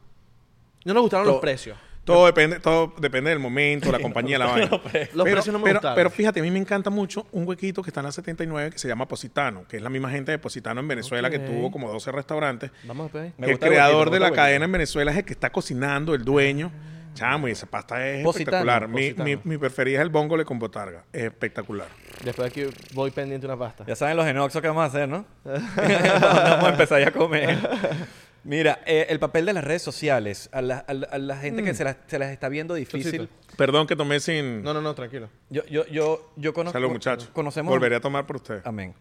No nos gustaron los precios. Todo depende, todo depende del momento, la compañía, la vaina. Los pero, precios no me pero- fíjate, a mí me encanta mucho un huequito que está en la 79 que se llama Positano, que es la misma gente de Positano en Venezuela que tuvo como 12 restaurantes. Vamos a el creador huequito, de la cadena en Venezuela es el que está cocinando, el dueño. Chamo, y esa pasta es Positano, espectacular. Mi, mi, mi preferida es el bongole con botarga. Es espectacular. Después de aquí voy pendiente una pasta. Ya saben los enoxos que vamos a hacer, ¿no? vamos a empezar ya a comer. Mira, eh, el papel de las redes sociales. A la, a la- a la gente que se las, se las está viendo difícil. Chocito. Perdón que tomé sin... No, no, no, tranquilo. Yo, yo, yo, yo conozco. Salud, muchachos. Conocemos. Volveré a tomar por ustedes. Amén.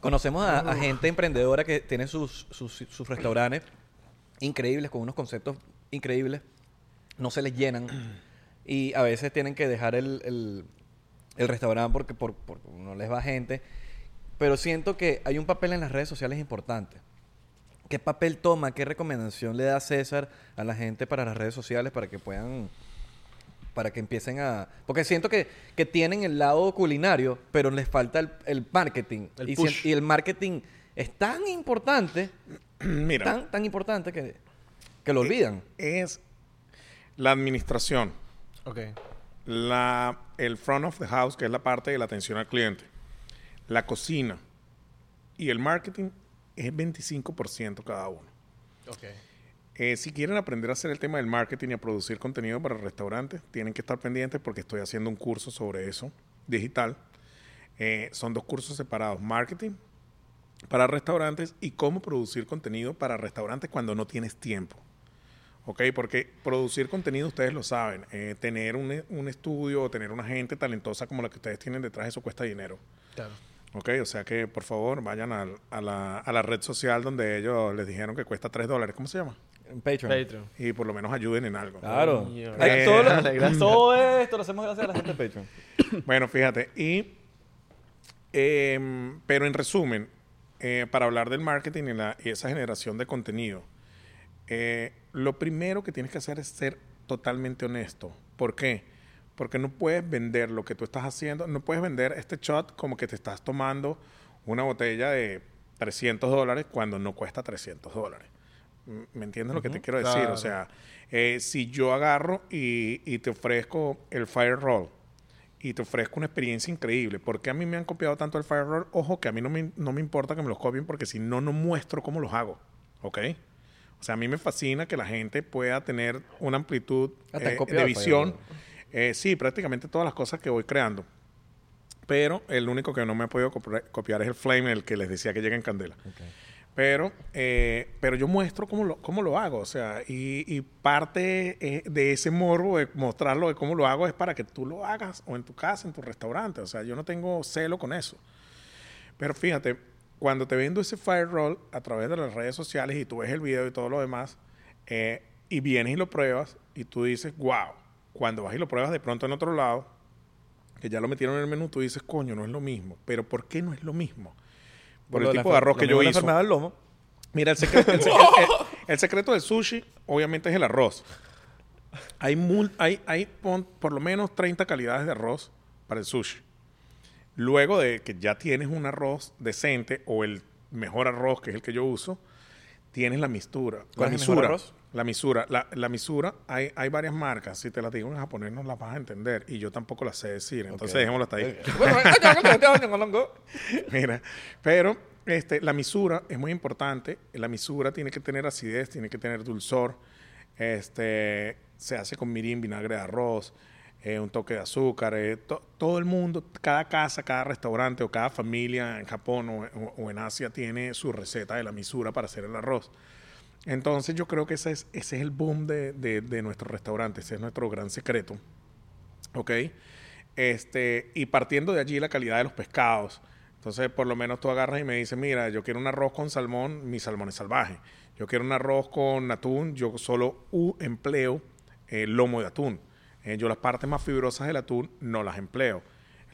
Conocemos a, a gente emprendedora que tiene sus, sus, sus restaurantes increíbles, con unos conceptos increíbles. No se les llenan. Y a veces tienen que dejar el, el, el restaurante porque, por, porque no les va gente. Pero siento que hay un papel en las redes sociales importante. ¿Qué papel toma, qué recomendación le da César a la gente para las redes sociales para que puedan para que empiecen a... Porque siento que, que tienen el lado culinario, pero les falta el, el marketing. El y, push. si- y el marketing es tan importante, Mira, tan, tan importante que, que lo olvidan. es la administración, Ok. la, el front of the house, que es la parte de la atención al cliente, la cocina y el marketing es 25% cada uno. Ok. Eh, si quieren aprender a hacer el tema del marketing y a producir contenido para restaurantes, tienen que estar pendientes porque estoy haciendo un curso sobre eso, digital. Eh, son dos cursos separados, marketing para restaurantes y cómo producir contenido para restaurantes cuando no tienes tiempo. ¿Ok? Porque producir contenido, ustedes lo saben, eh, tener un, un estudio o tener una gente talentosa como la que ustedes tienen detrás, eso cuesta dinero. Claro. Ok, o sea que por favor vayan al- a, la, a la red social donde ellos les dijeron que cuesta 3 dólares. ¿Cómo se llama? En Patreon. Patreon. Y por lo menos ayuden en algo. Claro. Ay, Eh, todo, lo- gracias. todo esto lo hacemos gracias a la gente de Patreon. Bueno, fíjate. Y, em, pero en resumen, eh, para hablar del marketing y, la- y esa generación de contenido, eh, lo primero que tienes que hacer es ser totalmente honesto. ¿Por qué? Porque no puedes vender lo que tú estás haciendo, no puedes vender este shot como que te estás tomando una botella de 300 dólares cuando no cuesta 300 dólares. ¿Me entiendes lo que te quiero decir? claro. O sea, eh, si yo agarro y, y te ofrezco el Fire Roll y te ofrezco una experiencia increíble, ¿por qué a mí me han copiado tanto el Fire Roll? Ojo, que a mí no me, no me importa que me los copien porque si no, no muestro cómo los hago. ¿Ok? O sea, a mí me fascina que la gente pueda tener una amplitud eh, de Fire visión. Eh, sí, prácticamente todas las cosas que voy creando. Pero el único que no me ha podido copiar es el Flame, el que les decía que llega en candela. Pero, eh, pero yo muestro cómo lo, cómo lo hago. O sea, y, y parte eh, de ese morbo de mostrarlo de cómo lo hago es para que tú lo hagas o en tu casa, en tu restaurante. O sea, yo no tengo celo con eso. Pero fíjate, cuando te vendo ese fire roll a través de las redes sociales y tú ves el video y todo lo demás, eh, y vienes y lo pruebas y tú dices, wow, cuando vas y lo pruebas de pronto en otro lado, que ya lo metieron en el menú, tú dices, coño, no es lo mismo. Pero ¿por qué no es lo mismo? Por lo el tipo de arroz que yo hice. enfermedad del lomo. Mira, el secreto, el, secre- el- el secreto del sushi, obviamente, es el arroz. Hay, mul- hay, hay por lo menos 30 calidades de arroz para el sushi. Luego de que ya tienes un arroz decente o el mejor arroz, que es el que yo uso, tienes la mistura. ¿Cuál la es el mejor arroz? La misura. La, la misura, hay, hay varias marcas. Si te las digo en japonés no las vas a entender. Y yo tampoco las sé decir. Entonces dejémoslo hasta ahí. Mira, pero este, la misura es muy importante. La misura tiene que tener acidez, tiene que tener dulzor. Este, se hace con mirin, vinagre de arroz, eh, un toque de azúcar. eh, to- todo el mundo, cada casa, cada restaurante o cada familia en Japón o, o- o en Asia tiene su receta de la misura para hacer el arroz. Entonces yo creo que ese es, ese es el boom de, de, nuestro restaurante, ese es nuestro gran secreto. ¿Ok? Este, y partiendo de allí la calidad de los pescados. Entonces, por lo menos tú agarras y me dices, mira, yo quiero un arroz con salmón, mi salmón es salvaje. Yo quiero un arroz con atún, yo solo u- empleo eh, lomo de atún. Eh, yo las partes más fibrosas del atún no las empleo.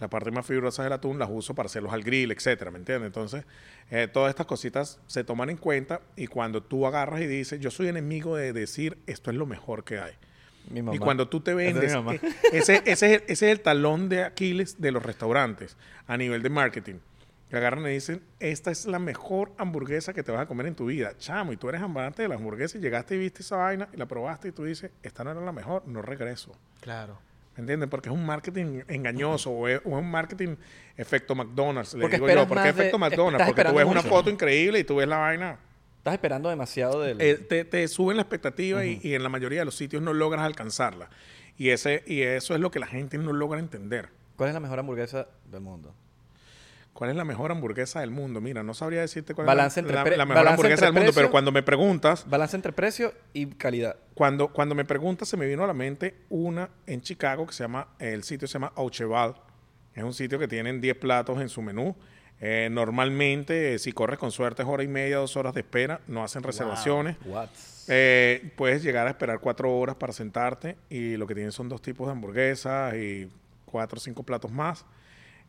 Las partes más fibrosas del atún las uso para hacerlos al grill, etcétera, ¿me entiendes? Entonces, eh, todas estas cositas se toman en cuenta y cuando tú agarras y dices, yo soy enemigo de decir, esto es lo mejor que hay. Mi mamá. Y cuando tú te es vendes, mamá. eh, ese, ese, es el, ese es el talón de Aquiles de los restaurantes a nivel de marketing. Que agarran y dicen, esta es la mejor hamburguesa que te vas a comer en tu vida. Chamo, y tú eres amante de la hamburguesa y llegaste y viste esa vaina y la probaste y tú dices, esta no era la mejor, no regreso. Claro. ¿Me entiendes? Porque es un marketing engañoso o es, o es un marketing efecto McDonald's, le Porque digo yo. ¿Por qué más de- efecto McDonald's? Porque tú ves una mucho. foto increíble y tú ves la vaina Estás esperando demasiado del... eh, te, te suben la expectativa y, y en la mayoría de los sitios no logras alcanzarla. Y, ese, y eso es lo que la gente no logra entender. ¿Cuál es la mejor hamburguesa del mundo? ¿Cuál es la mejor hamburguesa del mundo? Mira, no sabría decirte cuál Balance es entre la, pre- la mejor hamburguesa entre del mundo, precio- pero cuando me preguntas, Balance entre precio y calidad. cuando, cuando me preguntas se me vino a la mente una en Chicago que se llama, el sitio se llama Aucheval. Es un sitio que tienen 10 platos en su menú. Eh, normalmente, eh, si corres con suerte, es hora y media, dos horas de espera. No hacen reservaciones. What? Eh, puedes llegar a esperar cuatro horas para sentarte y lo que tienen son dos tipos de hamburguesas y cuatro o cinco platos más.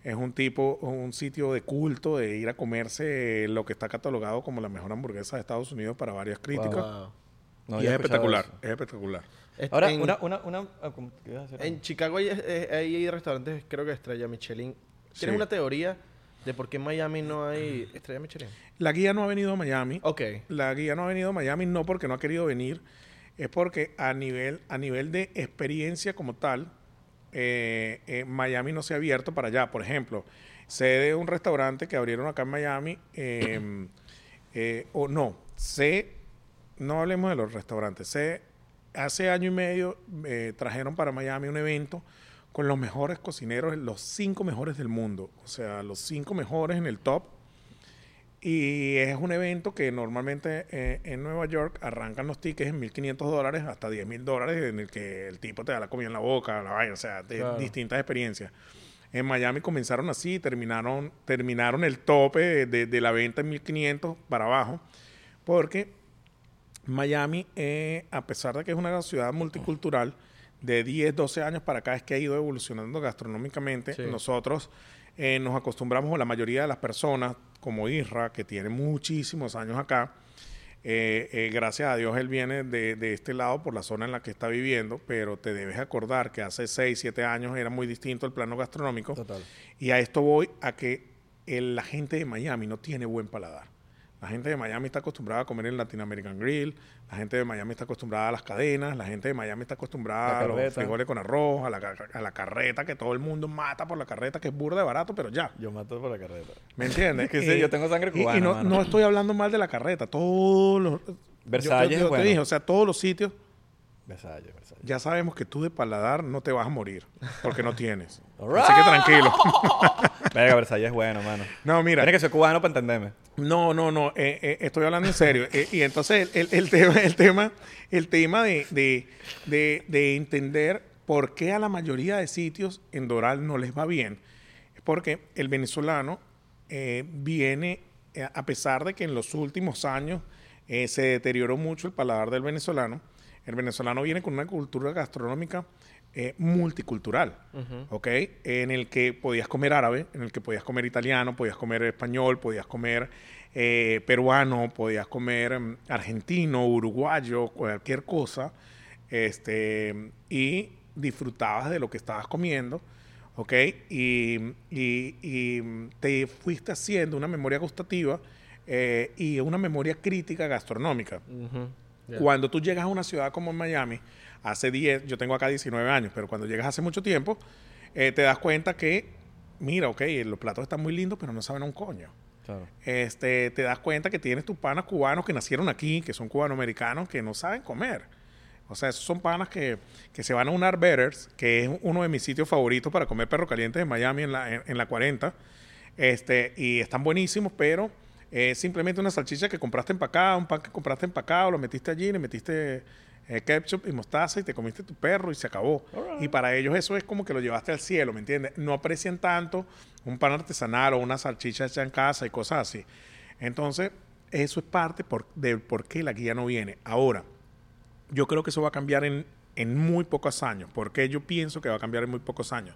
Es un tipo, un sitio de culto de ir a comerse lo que está catalogado como la mejor hamburguesa de Estados Unidos para varias críticas. Wow. No y es espectacular, eso. es espectacular. Ahora, en, una... una, una ah, en Chicago hay, eh, hay restaurantes, creo que Estrella Michelin. ¿Tienes Sí. una teoría de por qué en Miami no hay Estrella Michelin? La guía no ha venido a Miami. Ok. La guía no ha venido a Miami no porque no ha querido venir, es porque a nivel, a nivel de experiencia como tal, eh, Miami no se ha abierto para allá. Por ejemplo, sé de un restaurante que abrieron acá en Miami, eh, eh, o no, sé, no hablemos de los restaurantes, sé, hace año y medio eh, trajeron para Miami un evento con los mejores cocineros, los cinco mejores del mundo, o sea, los cinco mejores en el top. Y es un evento que normalmente eh, en Nueva York arrancan los tickets en 1.500 dólares hasta 10.000 dólares, en el que el tipo te da la comida en la boca, la vaina, o sea, de Claro. distintas experiencias. en Miami comenzaron así, terminaron, terminaron el tope de, de- de la venta en 1500 para abajo, porque Miami, eh, a pesar de que es una ciudad multicultural, de 10, 12 años para acá es que ha ido evolucionando gastronómicamente. Sí. Nosotros eh, nos acostumbramos, o la mayoría de las personas, como Isra, que tiene muchísimos años acá, eh, eh, gracias a Dios él viene de, de este lado por la zona en la que está viviendo, pero te debes acordar que hace 6, 7 años era muy distinto el plano gastronómico. Total. Y a esto voy a que el- la gente de Miami no tiene buen paladar. La gente de Miami está acostumbrada a comer en Latin American Grill, la gente de Miami está acostumbrada a las cadenas, la gente de Miami está acostumbrada a los frijoles con arroz, a la, a la carreta, que todo el mundo mata por la carreta, que es burda de barato, pero ya. Yo mato por la carreta. ¿Me entiendes? Es que sí, yo tengo sangre y- y cubana, no, no estoy hablando mal de la carreta. Todos los. Versalles yo, yo te bueno. dije, o sea, todos los sitios, Versalles, Versalles. ya sabemos que tú de paladar no te vas a morir, porque no tienes. Así que tranquilo. Verga, Versalles es bueno, mano. No, mira. Tienes que ser cubano para entenderme. No, no, no. eh, eh, estoy hablando en serio. Eh, y entonces el, tema, el tema, el tema de, de- de- de entender por qué a la mayoría de sitios en Doral no les va bien es porque el venezolano viene, a pesar de que en los últimos años se deterioró mucho el paladar del venezolano, el venezolano viene con una cultura gastronómica eh, multicultural, ¿ok? En el que podías comer árabe, en el que podías comer italiano, podías comer español, podías comer eh, peruano, podías comer mm, argentino, uruguayo, cualquier cosa, este, y disfrutabas de lo que estabas comiendo, ¿ok? Y, y- y, te fuiste haciendo una memoria gustativa eh, y una memoria crítica gastronómica. Cuando tú llegas a una ciudad como Miami, hace 10, yo tengo acá 19 años, pero cuando llegas hace mucho tiempo, eh, te das cuenta que, mira, ok, los platos están muy lindos, pero no saben a un coño. Claro. Este, te das cuenta que tienes tus panas cubanos que nacieron aquí, que son cubanoamericanos, que no saben comer. O sea, esos son panas que, que se van a un Arbetters, que es uno de mis sitios favoritos para comer perro caliente de Miami en la, en, en la 40. Este, y están buenísimos, pero es simplemente una salchicha que compraste empacada, un pan que compraste empacado, lo metiste allí, le metiste eh, ketchup y mostaza y te comiste tu perro y se acabó. Y para ellos eso es como que lo llevaste al cielo, ¿me entiendes? No aprecian tanto un pan artesanal o una salchicha hecha en casa y cosas así. Entonces, eso es parte por, de por qué la guía no viene. Ahora, yo creo que eso va a cambiar en, en muy pocos años. ¿Por qué yo pienso que va a cambiar en muy pocos años?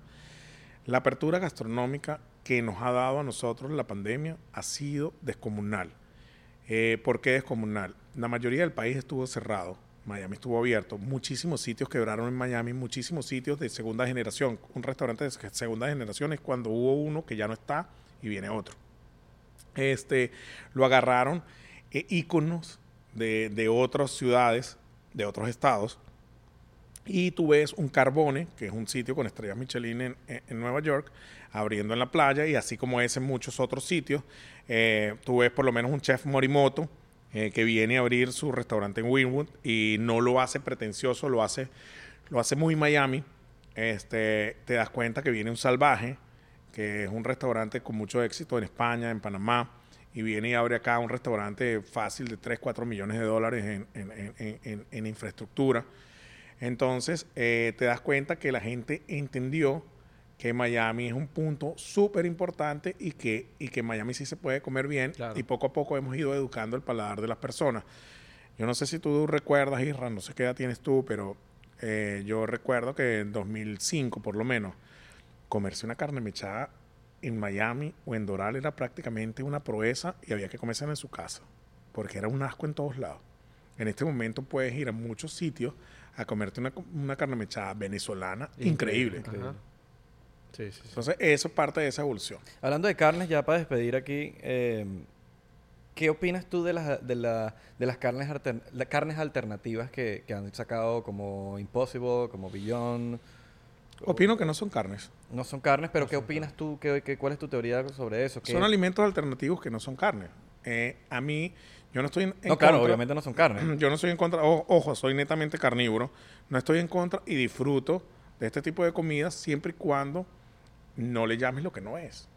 La apertura gastronómica que nos ha dado a nosotros la pandemia ha sido descomunal. Eh, ¿Por qué descomunal? La mayoría del país estuvo cerrado. Miami estuvo abierto. Muchísimos sitios quebraron en Miami, muchísimos sitios de segunda generación. Un restaurante de segunda generación es cuando hubo uno que ya no está y viene otro. Este, lo agarraron eh, íconos de, de otras ciudades, de otros estados, y tú ves un Carbone, que es un sitio con estrellas Michelin en, en- Nueva York, abriendo en la playa, y así como es en muchos otros sitios, eh, tú ves por lo menos un chef Morimoto, eh, que viene a abrir su restaurante en Wynwood, y no lo hace pretencioso, lo hace, lo hace muy Miami. Este, te das cuenta que viene un salvaje, que es un restaurante con mucho éxito en España, en Panamá, y viene y abre acá un restaurante fácil de 3, 4 millones de dólares en, en- en- en- en infraestructura. Entonces, eh, te das cuenta que la gente entendió que Miami es un punto súper importante y que, y que Miami sí se puede comer bien Claro. y poco a poco hemos ido educando el paladar de las personas. Yo no sé si tú recuerdas, Isra, no sé qué edad tienes tú, pero eh, yo recuerdo que en 2005 por lo menos, comerse una carne mechada en Miami o en Doral era prácticamente una proeza y había que comérsela en su casa, porque era un asco en todos lados. En este momento puedes ir a muchos sitios a comerte una, una carne mechada venezolana increíble. Ajá. Sí, sí, sí. Entonces, eso es parte de esa evolución. Hablando de carnes, ya para despedir aquí, eh, ¿qué opinas tú de las, de la- de las carnes, alter- carnes alternativas que, que han sacado como Impossible, como Beyond? Opino que no son carnes. No son carnes, pero ¿qué opinas tú? ¿Qué, qué- cuál es tu teoría sobre eso? ¿Qué- Son alimentos alternativos que no son carnes. Eh, a mí, yo no estoy en, en No, claro, contra- obviamente no son carnes. Yo no estoy en contra, o- ojo, soy netamente carnívoro. No estoy en contra y disfruto de este tipo de comidas siempre y cuando no le llames lo que no es.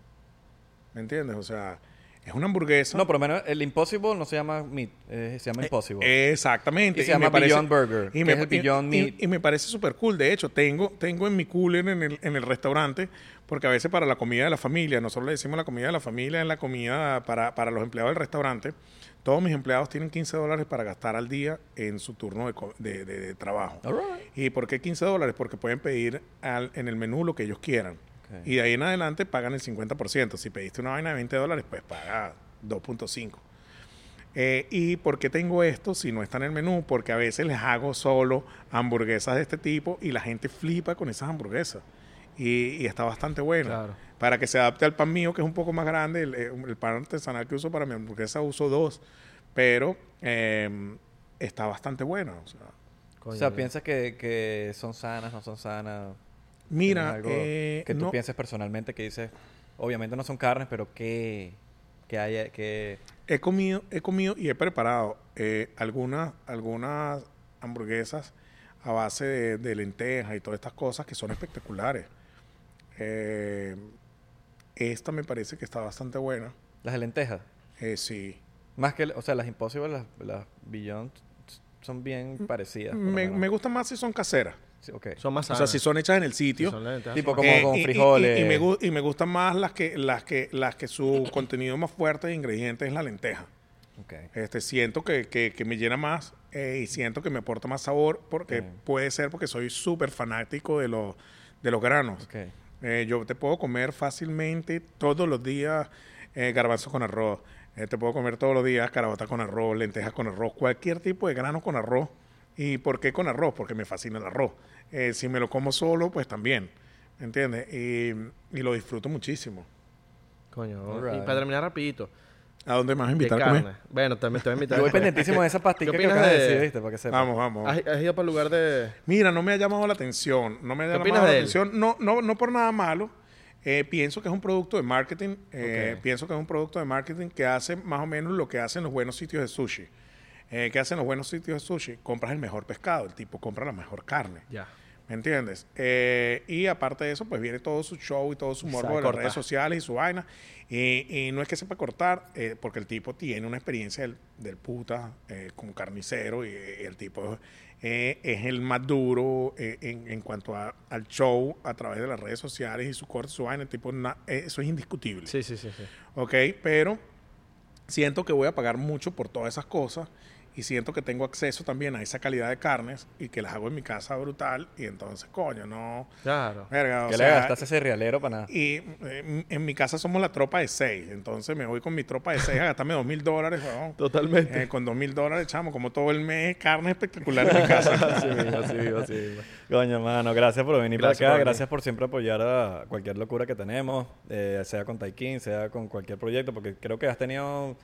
¿Me entiendes? O sea, Es una hamburguesa. No, por lo menos el Impossible no se llama Meat, eh, se llama Impossible. Eh, Exactamente. Y se llama Beyond Burger, Y me, es el y- Beyond y- Meat. y me parece súper cool. De hecho, tengo, tengo en mi cooler en el, en el restaurante, porque a veces para la comida de la familia, nosotros le decimos la comida de la familia, es la comida para, para los empleados del restaurante. Todos mis empleados tienen 15 dólares para gastar al día en su turno de, de- de- de trabajo. All right. ¿Y por qué 15 dólares? Porque pueden pedir al- en el menú lo que ellos quieran. Y de ahí en adelante pagan el 50%. Si pediste una vaina de 20 dólares, pues paga 2.5. Eh, ¿Y por qué tengo esto si no está en el menú? Porque a veces les hago solo hamburguesas de este tipo y la gente flipa con esas hamburguesas. Y, y está bastante bueno. Claro. Para que se adapte al pan mío, que es un poco más grande, el, eh, el pan artesanal que uso para mi hamburguesa uso dos. Pero eh, está bastante bueno. O sea, Coño, o sea, ya. piensas que, que son sanas, no son sanas. Mira, ¿Tienes algo eh, que tú no- pienses personalmente que dices, obviamente no son carnes, pero que, que haya, que... He comido, he comido y he preparado eh, algunas, algunas hamburguesas a base de, de lentejas y todas estas cosas que son espectaculares. Eh, esta me parece que está bastante buena. Las de lentejas. Sí. Más que, o sea, las Impossible, las, las Beyond son bien parecidas. por lo Me, me gusta más si son caseras. Son más O sea, sanas. si son hechas en el sitio. Tipo como con y- y- frijoles. Y, y me, y me gustan más las que, las que, las que su contenido más fuerte de ingredientes es la lenteja. Este, siento que, que- que me llena más eh, y siento que me aporta más sabor porque puede ser porque soy súper fanático de, los de los granos. Eh, yo te puedo comer fácilmente todos los días eh, garbanzos con arroz. Eh, te puedo comer todos los días carabota con arroz, lentejas con arroz, cualquier tipo de grano con arroz. ¿Y por qué con arroz? Porque me fascina el arroz. Eh, si me lo como solo, pues también. ¿Entiendes? Y, y lo disfruto muchísimo. Coño, Alright. y para terminar rapidito. ¿A dónde me vas a De invitar a comer? Bueno, también te voy a invitar. Yo voy pendientísimo de esa pastica ¿Qué que acabas de de- decir, ¿viste? Para que sepas. Vamos, vamos. ¿Has, has ido para el lugar de...? Mira, no me ha llamado la atención. No me ha ¿Qué llamado opinas la de él? atención. No, no, no por nada malo. Eh, pienso que es un producto de marketing. eh. Pienso que es un producto de marketing que hace más o menos lo que hacen los buenos sitios de sushi. Eh, ¿Qué hacen los buenos sitios de sushi? Compras el mejor pescado. El tipo compra la mejor carne. Ya. ¿Me entiendes? Eh, y aparte de eso, pues viene todo su show y todo su morbo de las cortar. redes sociales y su vaina. Y, y no es que sepa cortar, eh, porque el tipo tiene una experiencia del, del puta eh, como carnicero y, y el tipo es el más duro en, en cuanto a- al show a través de las redes sociales y su corte, su vaina. El tipo, na- eso es indiscutible. Sí, sí, sí. sí. ¿ok? Pero siento que voy a pagar mucho por todas esas cosas y siento que tengo acceso también a esa calidad de carnes y que las hago en mi casa brutal y entonces, coño, no... Claro. Verga, o ¿Qué le sea, gastaste ese realero para nada? y eh, en mi casa somos la tropa de seis, entonces me voy con mi tropa de seis a gastarme dos mil dólares, weón. Totalmente. Eh, con dos mil dólares, chamo, como todo el mes, carne espectacular en mi casa. Así mismo, así mismo. Coño, mano, gracias por venir Gracias para acá. por gracias por siempre apoyar a cualquier locura que tenemos, eh, sea con Taikin, sea con cualquier proyecto, porque creo que has tenido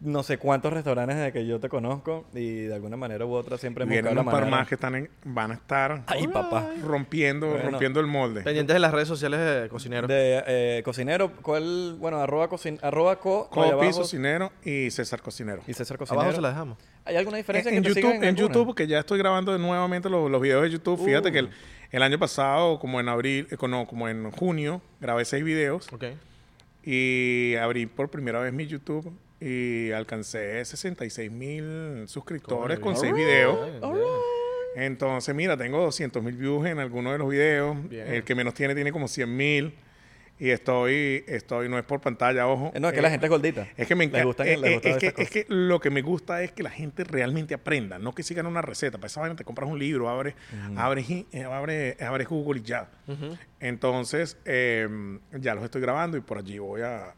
no sé cuántos restaurantes desde que yo te conozco y de alguna manera u otra siempre hemos Vienen buscado par manera. más que están en- van a estar Ay, papá. rompiendo, Bueno. rompiendo el molde. Pendientes de las redes sociales de Cocinero. De eh, cocinero, ¿cuál? Bueno, arroba, cocin arroba co, Copi, abajo, Cocinero y César Cocinero. y César Cocinero. Abajo se la dejamos. ¿Hay alguna diferencia En, en que te YouTube, sigan en? YouTube, porque ya estoy grabando nuevamente los, los videos de YouTube. Fíjate Uh. que el, el año pasado, como en abril, eh, no, como en junio, grabé seis videos Ok. y abrí por primera vez mi YouTube y alcancé 66 mil suscriptores con seis videos. Entonces, mira, tengo 200 mil views en algunos de los videos. Bien. El que menos tiene tiene como 100 mil. Y estoy, estoy, no es por pantalla, ojo. Eh, No, es que Eh, la gente es gordita. es que me encanta. eh, eh, es, que, es que lo que me gusta es que la gente realmente aprenda, no que sigan una receta. Para esa vaina te compras un libro, abres, abres, i- eh, abres, abres Google y ya. Entonces, eh, ya los estoy grabando y por allí voy a,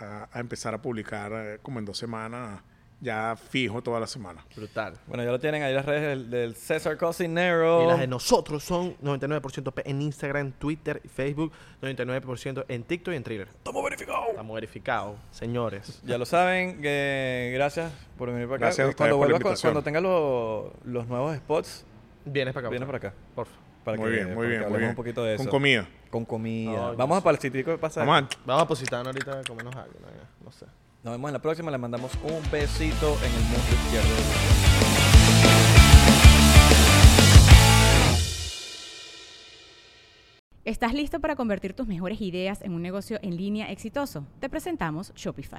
a- a empezar a publicar eh, como en dos semanas, ya fijo toda la semana. Brutal. Bueno, ya lo tienen ahí las redes del, del César Cocinero. Y las de nosotros son 99% P en Instagram, Twitter y Facebook, 99% en TikTok y en Thriller. Estamos verificados. Estamos verificados, señores. Ya lo saben, que gracias por venir para acá. Gracias a ustedes cuando por la cuando tenga los, los nuevos spots, Vienes para acá. vienes para acá. Porfa. Para muy que- bien, para muy que bien, muy hablemos bien. un poquito de eso. Con comida. Con comida. Vamos a para el sitio que pasa. Vamos a- Vamos a positar ahorita a comernos algo. ¿no? No sé. Nos vemos en la próxima. Le mandamos un besito en el muslo izquierdo. ¿Estás listo para convertir tus mejores ideas en un negocio en línea exitoso? Te presentamos Shopify.